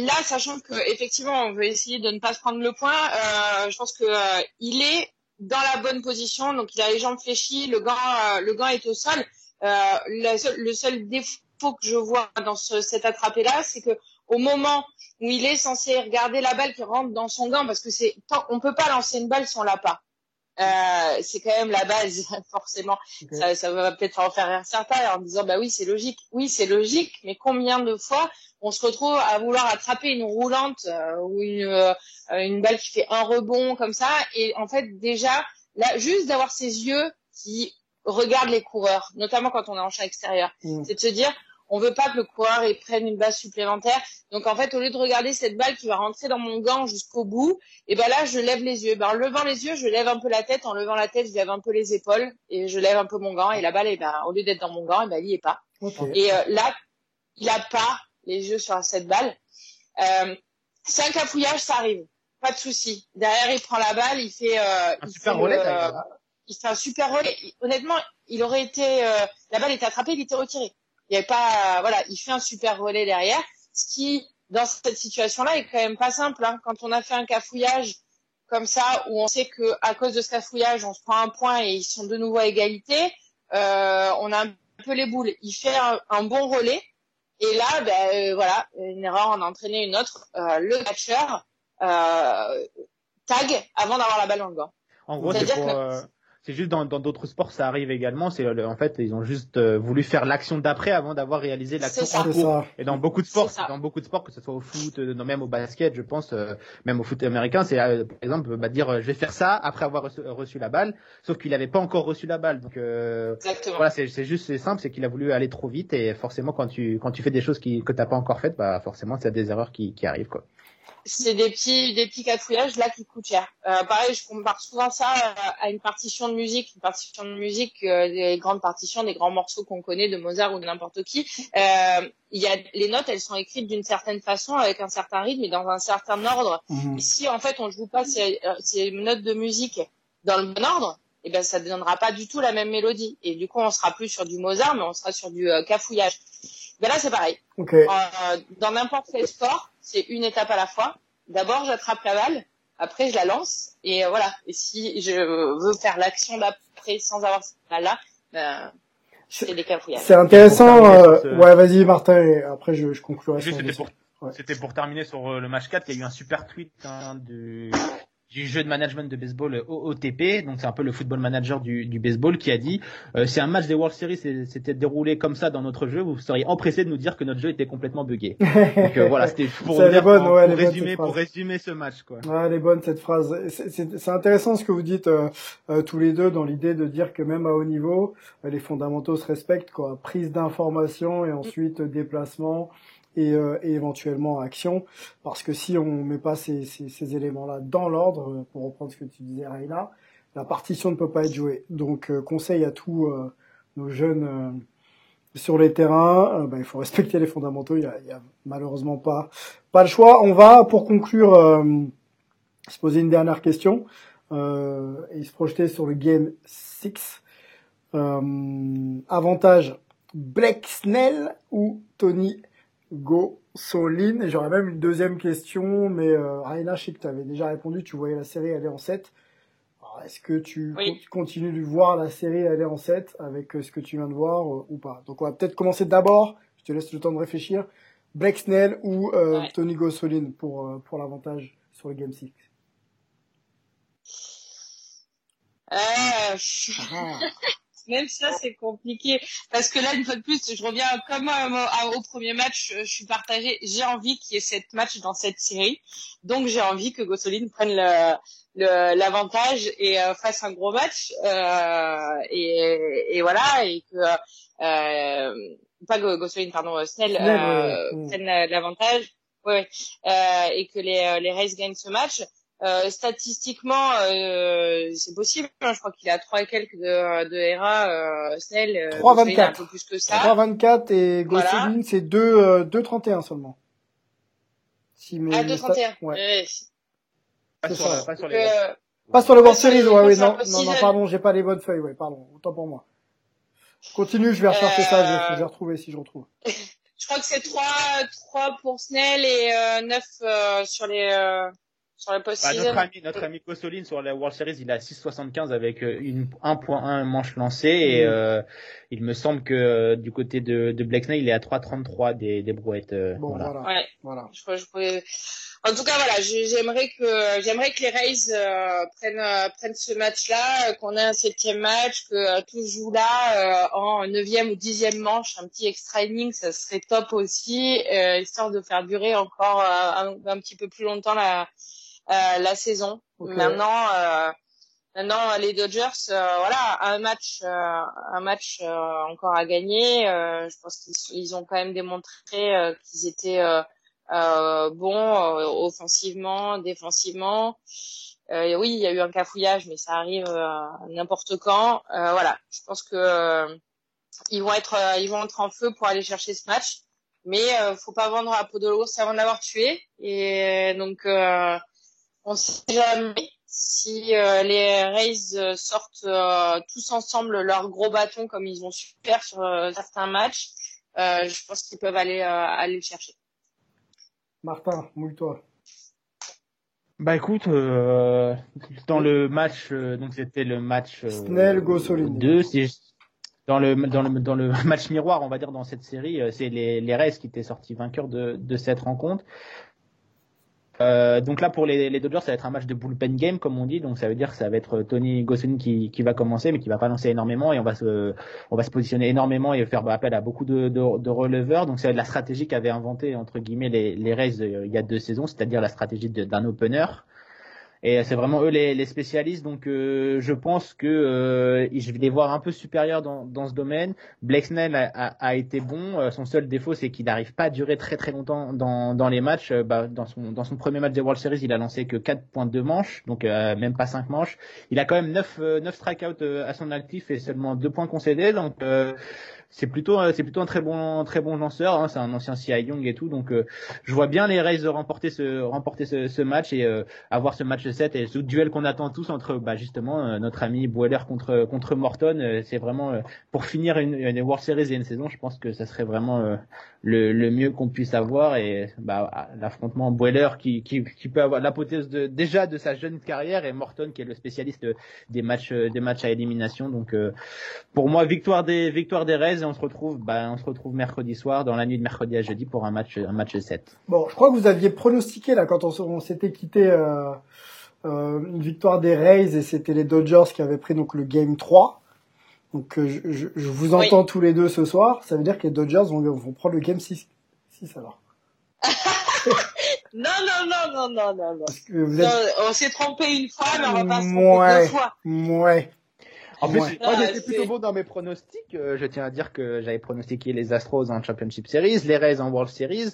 Là, sachant que effectivement, on veut essayer de ne pas se prendre le point, euh, je pense que euh, il est dans la bonne position, donc il a les jambes fléchies, le gant, euh, le gant est au sol. le seul défaut que je vois dans ce, cet attrapé là, c'est que au moment où il est censé regarder la balle qui rentre dans son gant, parce que c'est, on peut pas lancer une balle si on l'a pas. Euh, c'est quand même la base, forcément. Ça, ça va peut-être en faire rire certains en disant bah oui c'est logique, oui c'est logique, mais combien de fois on se retrouve à vouloir attraper une roulante euh, ou une, euh, une balle qui fait un rebond comme ça et en fait déjà là juste d'avoir ces yeux qui regardent les coureurs, notamment quand on est en champ extérieur, mm. c'est de se dire on veut pas que le coureur prenne une base supplémentaire. Donc en fait, au lieu de regarder cette balle qui va rentrer dans mon gant jusqu'au bout, et ben là, je lève les yeux. Ben, en levant les yeux, je lève un peu la tête. En levant la tête, je lève un peu les épaules et je lève un peu mon gant. Et la balle, et ben, au lieu d'être dans mon gant, et ben, elle y est pas. Et euh, là, il a pas les yeux sur cette balle. Euh, c'est un cafouillage, ça arrive. Pas de souci. Derrière, il prend la balle, il fait euh, un super relais. Euh, il fait un super relais. Honnêtement, il aurait été, euh, la balle était attrapée, il était retiré. Il y avait pas, voilà, il fait un super relais derrière, ce qui, dans cette situation-là, est quand même pas simple. Hein. Quand on a fait un cafouillage comme ça, où on sait que à cause de ce cafouillage, on se prend un point et ils sont de nouveau à égalité, euh, on a un peu les boules. Il fait un, bon relais. Et là, ben euh, voilà, une erreur en a entraîné une autre. Euh, le catcheur euh, tag avant d'avoir la balle dans le gant. En gros, c'est pour, c'est juste dans d'autres sports ça arrive également. C'est en fait ils ont juste euh, voulu faire l'action d'après avant d'avoir réalisé l'action en cours. Et dans beaucoup de sports, dans beaucoup de sports que ce soit au foot, euh, même au basket, je pense, euh, même au foot américain, c'est par exemple bah, dire je vais faire ça après avoir reçu, la balle, sauf qu'il n'avait pas encore reçu la balle. Donc voilà, c'est juste c'est simple, c'est qu'il a voulu aller trop vite et forcément quand tu quand tu fais des choses qui que t'as pas encore faites, bah forcément c'est des erreurs qui, qui arrivent quoi c'est des petits des petits cafouillages là qui coûtent cher. Euh, pareil, je compare souvent ça à une partition de musique, une partition de musique, euh, des grandes partitions, des grands morceaux qu'on connaît de Mozart ou de n'importe qui. Euh, il y a les notes, elles sont écrites d'une certaine façon, avec un certain rythme et dans un certain ordre. Mhm. Si en fait on joue pas ces, euh, ces notes de musique dans le bon ordre, eh ben ça ne donnera pas du tout la même mélodie. Et du coup, on sera plus sur du Mozart, mais on sera sur du euh, cafouillage. Ben là, c'est pareil. Okay. Euh, dans n'importe quel sport, c'est une étape à la fois. D'abord, j'attrape la balle, après je la lance, et euh, voilà. Et si je veux faire l'action d'après sans avoir cette balle-là, ben, c'est des cafouillages. C'est intéressant. Euh, ouais, vas-y, Martin, et après je, je conclurai. C'était pour, ouais. pour terminer sur le match 4, il y a eu un super tweet hein, de du jeu de management de baseball OTP, donc c'est un peu le football manager du, du baseball, qui a dit euh, si un match des World Series s'était déroulé comme ça dans notre jeu, vous seriez empressé de nous dire que notre jeu était complètement buggé. donc euh, voilà, c'était pour, résumer, pour résumer ce match. Quoi. Ouais, elle est bonne cette phrase. C'est intéressant ce que vous dites euh, euh, tous les deux dans l'idée de dire que même à haut niveau, les fondamentaux se respectent, quoi. Prise d'information et ensuite déplacement et, euh, et, éventuellement action. Parce que si on met pas ces, ces, ces éléments-là dans l'ordre, euh, pour reprendre ce que tu disais Raina, la partition ne peut pas être jouée. Donc euh, conseil à tous nos jeunes sur les terrains, bah, il faut respecter les fondamentaux. Il y a, a, malheureusement pas pas le choix. On va pour conclure se poser une dernière question et se projeter sur le game 6. avantage Blake Snell ou Tony Go Solin. Et j'aurais même une deuxième question, mais euh, Raina, je sais que tu avais déjà répondu, tu voyais la série aller en 7. Est-ce que tu Oui. continues de voir la série aller en 7 avec euh, ce que tu viens de voir euh, ou pas? Donc on va peut-être commencer d'abord, je te laisse le temps de réfléchir, Blake Snell ou euh, Ouais. Tony Gossolin pour, euh, pour l'avantage sur le Game 6 Euh, Ah. même ça, c'est compliqué. Parce que là, une fois de plus, je reviens comme euh, au premier match, je suis partagée. J'ai envie qu'il y ait sept matchs dans cette série. Donc, j'ai envie que Gosselin prenne le l'avantage et euh, fasse un gros match. Euh, et, et voilà. Et que... Euh, pas Go- Gosselin, pardon, euh, Snell, euh, prenne la- l'avantage. Ouais, ouais. Euh, et que les, euh, les Rays gagnent ce match. Euh, statistiquement, euh, c'est possible. hein. Je crois qu'il a trois et quelques de, de ERA. Euh, Snell, euh, 3,24. Gosselin a un peu plus que ça. 3,24 et Voilà. Gosselin, c'est 2, euh, 2,31 seulement. Si mes- Ah, mes 2,31. stats- Ouais. Ouais. Pas sur, ça. pas sur les euh, Pas sur le World Series, les- ouais, pas oui, sur non, non, non, postseason. pardon, j'ai pas les bonnes feuilles, ouais, pardon, autant pour moi. Continue, je vais rechercher ça, je vais, Euh, je vais retrouver si je retrouve. je crois que c'est 3, 3 pour Snell et euh, 9 euh, sur les Bah, notre ami, notre ami sur la World Series, il a 6,75 avec euh, une 1.1 manche lancée et Mhm. euh, il me semble que euh, du côté de, de Black Snell, il est à 3,33 des, des brouettes. euh, Bon, voilà. voilà. Ouais. voilà. Je, crois- je pourrais- En tout cas, voilà, j'aimerais que j'aimerais que les Rays euh, prennent euh, prennent ce match-là, euh, qu'on ait un septième match, que euh, tout joue là euh, en neuvième ou dixième manche, un petit extra inning, ça serait top aussi, euh, histoire de faire durer encore euh, un, un petit peu plus longtemps la la saison. Ok. Maintenant, euh, maintenant les Dodgers, euh, voilà, un match euh, un match euh, encore à gagner. euh, je pense qu'ils ils ont quand même démontré euh, qu'ils étaient euh, euh, bons euh, offensivement, défensivement. Euh, oui, il y a eu un cafouillage, mais ça arrive euh, n'importe quand. Euh, voilà, je pense que euh, ils vont être euh, ils vont être en feu pour aller chercher ce match. Mais euh, faut pas vendre à peau de l'ours avant de l'avoir tué. Et donc on sait jamais si euh, les Rays euh, sortent euh, tous ensemble leur gros bâton comme ils ont su faire sur euh, certains matchs. Euh, je pense qu'ils peuvent aller euh, aller le chercher. Martin, mouille-toi. Bah écoute, euh, dans le match, euh, donc c'était le match euh, Snell, Gossolin. 2, si je- dans le dans le dans le match miroir, on va dire dans cette série, c'est les les Rays qui étaient sortis vainqueurs de de cette rencontre. Euh, donc là pour les, les Dodgers, ça va être un match de bullpen game comme on dit, donc ça veut dire que ça va être Tony Gosselin qui, qui va commencer, mais qui va pas lancer énormément et on va se on va se positionner énormément et faire appel à beaucoup de, de, de releveurs. Donc c'est la stratégie qu'avaient inventé entre guillemets les, les Rays euh, il y a deux saisons, c'est-à-dire la stratégie d'un opener. Et c'est vraiment eux les, les spécialistes, donc euh, je pense que euh, je vais les voir un peu supérieurs dans, dans ce domaine. Blake Snell a, a, a été bon, Euh, son seul défaut c'est qu'il n'arrive pas à durer très très longtemps dans, dans les matchs. Euh, bah, dans, son, dans son premier match des World Series, il a lancé que 4.2 manches, donc euh, même pas 5 manches. Il a quand même 9, euh, 9 strikeouts euh, à son actif et seulement 2 points concédés, donc c'est plutôt euh, c'est plutôt un très bon très bon lanceur. Hein, c'est un ancien CI Young et tout, donc euh, je vois bien les Rays remporter ce remporter ce, match et euh, avoir ce match 7 et ce duel qu'on attend tous entre bah, justement notre ami Boiler contre contre Morton. c'est vraiment pour finir une, une World Series et une saison, je pense que ça serait vraiment le, mieux qu'on puisse avoir et bah, l'affrontement Boiler qui, qui, qui peut avoir l'apothéose de, déjà de sa jeune carrière et Morton qui est le spécialiste des matchs des matchs à élimination. Donc pour moi victoire des victoire des Rays et on se retrouve bah, on se retrouve mercredi soir dans la nuit de mercredi à jeudi pour un match un match 7. Bon, je crois que vous aviez pronostiqué là quand on, s'était quitté euh, euh, une victoire des Rays et c'était les Dodgers qui avaient pris donc le game 3. Donc euh, je, je- je vous Oui. entends tous les deux ce soir, ça veut dire que les Dodgers vont, vont prendre le game 6. 6 alors. Non non non non non non non. Parce que vous Non, êtes... on s'est trompé une fois, mais on va pas se tromper deux fois. Ouais. En plus, Ouais. moi j'étais plutôt bon dans mes pronostics. Euh, je tiens à dire que j'avais pronostiqué les Astros en Championship Series, les Rays en World Series.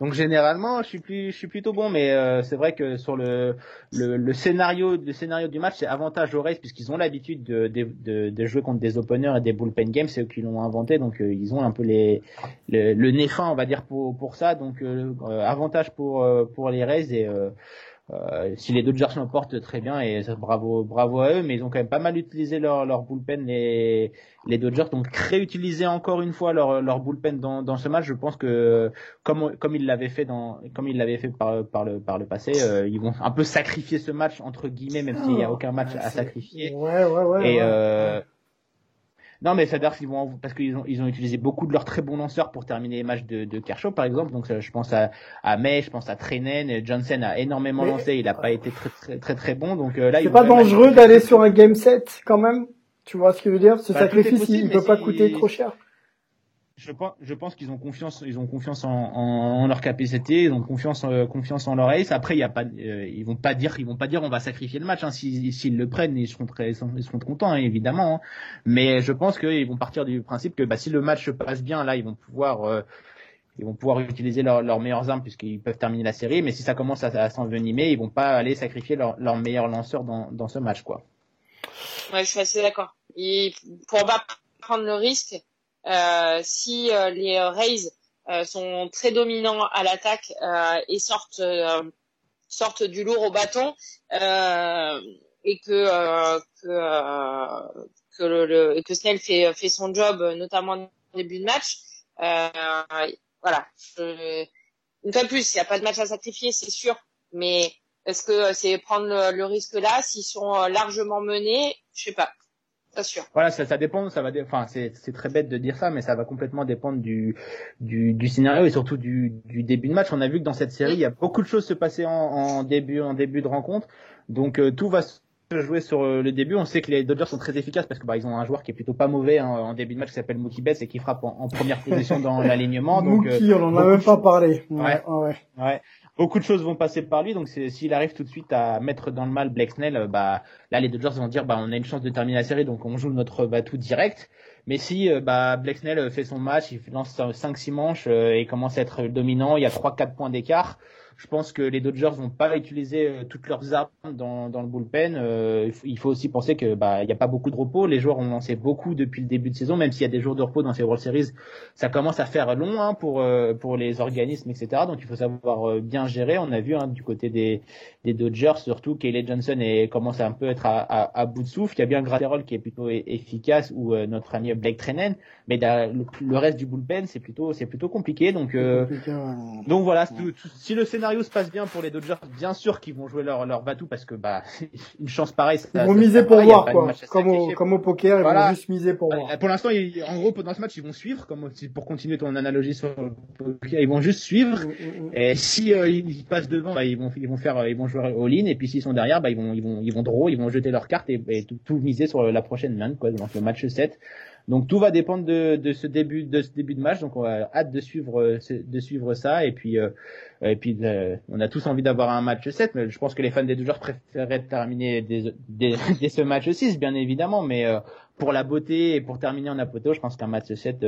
Donc généralement, je suis plus, je suis plutôt bon. Mais euh, c'est vrai que sur le, le, le scénario, le scénario du match, c'est avantage aux Rays puisqu'ils ont l'habitude de, de, de, de jouer contre des openers et des bullpen games. C'est eux qui l'ont inventé, donc euh, ils ont un peu les, le, le nez fin, on va dire pour pour ça. Donc euh, euh, avantage pour pour les Rays et euh, si les Dodgers l'emportent très bien et bravo bravo à eux mais ils ont quand même pas mal utilisé leur leur bullpen les les Dodgers donc réutiliser encore une fois leur leur bullpen dans dans ce match je pense que comme comme ils l'avaient fait dans comme ils l'avaient fait par par le par le passé euh, ils vont un peu sacrifier ce match entre guillemets même s'il y a aucun match à sacrifier. ouais ouais ouais et euh, non, mais ça veut dire qu'ils vont parce qu'ils ont ils ont utilisé beaucoup de leurs très bons lanceurs pour terminer les matchs de, de Kershaw par exemple. Donc je pense à à May, je pense à Treinen, Johnson a énormément lancé, il a pas été très très très très bon. Donc euh, là, c'est pas dangereux d'aller sur un game set quand même? Tu vois ce que je veux dire? Ce bah, sacrifice, il, peut pas coûter trop cher je pense, qu'ils ont confiance, ils ont confiance en, leur capacité, ils ont confiance, euh, confiance en leur ace. Après, euh, ils vont pas dire, ils vont pas dire, on va sacrifier le match. Hein. S'ils le prennent, ils seront très, ils seront contents, hein, évidemment. Hein. Mais je pense qu'ils vont partir du principe que, bah, si le match se passe bien, là, ils vont pouvoir, euh, ils vont pouvoir utiliser leurs meilleures armes puisqu'ils peuvent terminer la série. Mais si ça commence à, s'envenimer, ils vont pas aller sacrifier leur, leur meilleur lanceur dans, ce match, quoi. Ouais, je suis assez d'accord. Ils pourront pas prendre le risque si euh, les Rays euh, sont très dominants à l'attaque et sortent sortent du lourd au bâton et que que que le, que Snell fait fait son job notamment au début de match voilà. Une fois de plus il n'y a pas de match à sacrifier c'est sûr mais est-ce que c'est prendre le, le risque là? S'ils sont largement menés je sais pas voilà, ça, ça dépend, ça va, enfin, c'est, c'est très bête de dire ça, mais ça va complètement dépendre du, du, du scénario et surtout du, du début de match. On a vu que dans cette série, il y a beaucoup de choses se passer en, en début, en début de rencontre. Donc, euh, tout va se jouer sur euh, le début. On sait que les Dodgers sont très efficaces parce que bah, ils ont un joueur qui est plutôt pas mauvais hein, en début de match qui s'appelle Mookie Betts et qui frappe en, première position dans l'alignement. Donc Mookie, euh, on en a même pas parlé. Ouais, ouais. ouais beaucoup de choses vont passer par lui. Donc s'il arrive tout de suite à mettre dans le mal Blake Snell, euh, bah là les Dodgers vont dire bah on a une chance de terminer la série, donc on joue notre batou direct. Mais si euh, bah Blake Snell fait son match, il lance 5-6 manches euh, et commence à être dominant, il y a 3-4 points d'écart je pense que les Dodgers vont pas utiliser euh, toutes leurs armes dans, dans le bullpen. Euh, il faut aussi penser que bah il y a pas beaucoup de repos. Les joueurs ont lancé beaucoup depuis le début de saison, même s'il y a des jours de repos dans ces World Series, ça commence à faire long hein, pour euh, pour les organismes, etc. Donc il faut savoir bien gérer. On a vu hein, du côté des des Dodgers surtout, Kelly Johnson est, commence à un peu être à, à, à bout de souffle. Il y a bien Gratterol qui est plutôt efficace ou notre ami Blake Treinen, mais le, reste du bullpen c'est plutôt c'est plutôt compliqué. Donc donc voilà, si le scénario scénario se passe bien pour les Dodgers, bien sûr qu'ils vont jouer leur leur batou parce que bah une chance pareille. ils vont miser pour voir quoi, comme au, comme au poker, ils vont juste miser pour voir. Pour l'instant, en gros, dans ce match, ils vont suivre, comme pour continuer ton analogie sur le poker, ils vont juste suivre. Mm, mm, mm. Et si euh, ils passent devant, bah, ils vont ils vont faire ils vont jouer all-in. Et puis s'ils sont derrière, bah ils vont ils vont ils vont draw, ils vont jeter leurs cartes et, tout, miser sur la prochaine main quoi, donc le match 7. Donc tout va dépendre de, de, ce début de ce début de match. Donc on a hâte de suivre de suivre ça et puis euh, et puis euh, on a tous envie d'avoir un match 7, mais je pense que les fans des Dodgers préféreraient terminer dès, dès, ce match 6 bien évidemment, mais euh, pour la beauté et pour terminer en apothéose, je pense qu'un match 7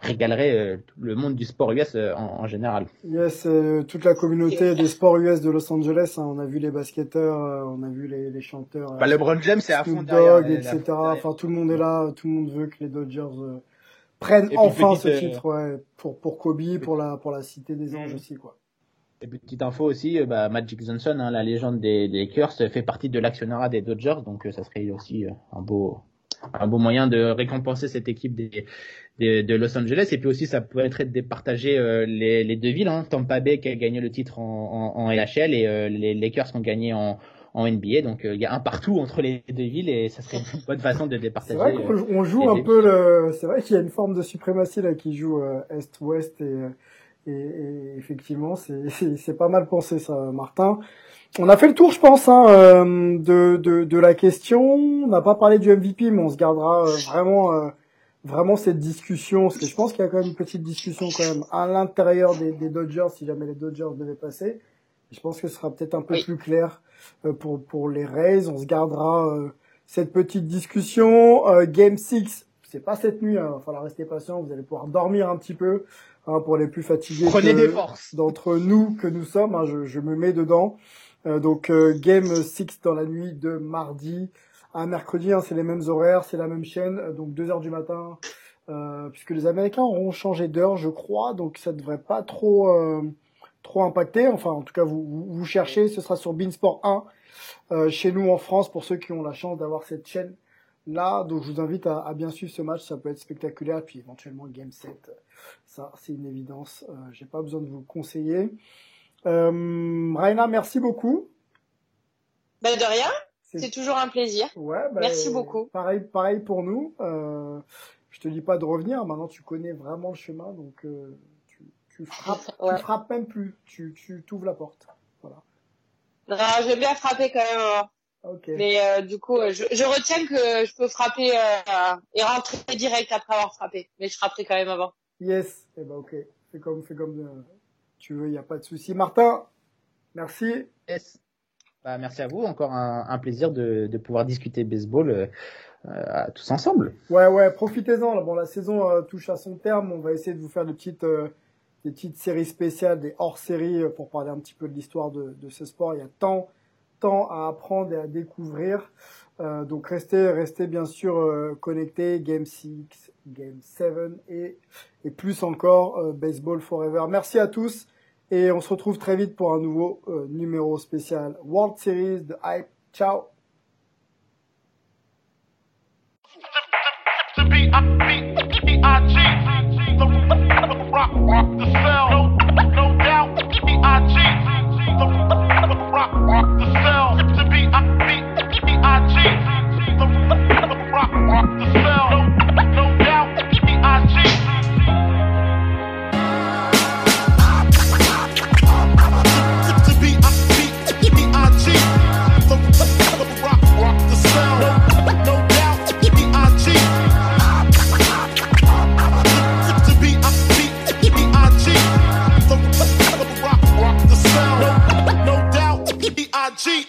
régalerait le monde du sport US en, général. Yes, toute la communauté des sports US de Los Angeles, hein, on a vu les basketteurs, on a vu les, les chanteurs. Bah, LeBron James c'est à fond Dog, etc. Enfin tout le monde est là, tout le monde veut que les Dodgers prennent enfin ce euh, titre ouais, pour pour Kobe, pour la pour la cité des anges mm. aussi quoi. Et petite info aussi, euh, bah, Magic Johnson, hein, la légende des, des Lakers, fait partie de l'actionnariat des Dodgers, donc euh, ça serait aussi un beau un beau moyen de récompenser cette équipe des, des, de Los Angeles. Et puis aussi, ça pourrait être de départager les, les deux villes. Hein. Tampa Bay qui a gagné le titre en, en, en LHL et les Lakers qui ont gagné en, en NBA. Donc euh, il y a un partout entre les deux villes et ça serait une bonne façon de départager. C'est vrai qu'on euh, joue un peu le. C'est vrai qu'il y a une forme de suprématie là qui joue euh, est-ouest et, et, effectivement c'est pas mal pensé ça, Martin. On a fait le tour, je pense, hein, de, de, de la question. On n'a pas parlé du MVP, mais on se gardera vraiment vraiment cette discussion, parce que je pense qu'il y a quand même une petite discussion quand même à l'intérieur des, des Dodgers si jamais les Dodgers devaient passer. Je pense que ce sera peut-être un peu plus clair euh, pour, pour les Rays. On se gardera euh, cette petite discussion. Euh, Game 6, c'est pas cette nuit, hein, il va falloir rester patient, vous allez pouvoir dormir un petit peu hein, pour les plus fatigués d'entre nous que nous sommes. Hein, je, je, me mets dedans. donc Game 6 dans la nuit de mardi à mercredi, hein, c'est les mêmes horaires, c'est la même chaîne, donc 2 heures du matin, puisque les Américains auront changé d'heure, je crois, donc ça devrait pas trop trop impacté. Enfin, en tout cas, vous, vous, vous cherchez. Ce sera sur Beansport 1 euh, chez nous en France pour ceux qui ont la chance d'avoir cette chaîne là. Donc, je vous invite à, à, bien suivre ce match. Ça peut être spectaculaire. Puis éventuellement Game 7. Ça, c'est une évidence. Euh, J'ai pas besoin de vous conseiller. Euh, Raina, merci beaucoup. Ben de rien. C'est toujours un plaisir. Ouais, bah, Merci beaucoup. Pareil, pareil pour nous. Euh, je te dis pas de revenir. Maintenant, tu connais vraiment le chemin, donc euh, tu, tu frappes, ouais. tu frappes même plus. Tu, tu t'ouvres la porte. Voilà. Non, je vais bien frapper quand même. Okay. Mais euh, du coup, je, je, retiens que je peux frapper euh, et rentrer direct après avoir frappé. Mais je frapperai quand même avant. Yes. Eh ben ok. Fais comme, fais comme euh, tu veux. Il y a pas de souci. Martin, merci. Yes. Bah, merci à vous. Encore un, un plaisir de, de, pouvoir discuter baseball euh, euh, tous ensemble. Ouais, ouais, profitez-en. Bon, la saison euh, touche à son terme. On va essayer de vous faire des petites, euh, des petites séries spéciales, des hors-séries pour parler un petit peu de l'histoire de, de, ce sport. Il y a tant, tant à apprendre et à découvrir. donc restez, restez bien sûr connectés. Game 6, Game 7 et, et plus encore Baseball Forever. Merci à tous. Et on se retrouve très vite pour un nouveau euh, numéro spécial World Series de Hype. Ciao IG.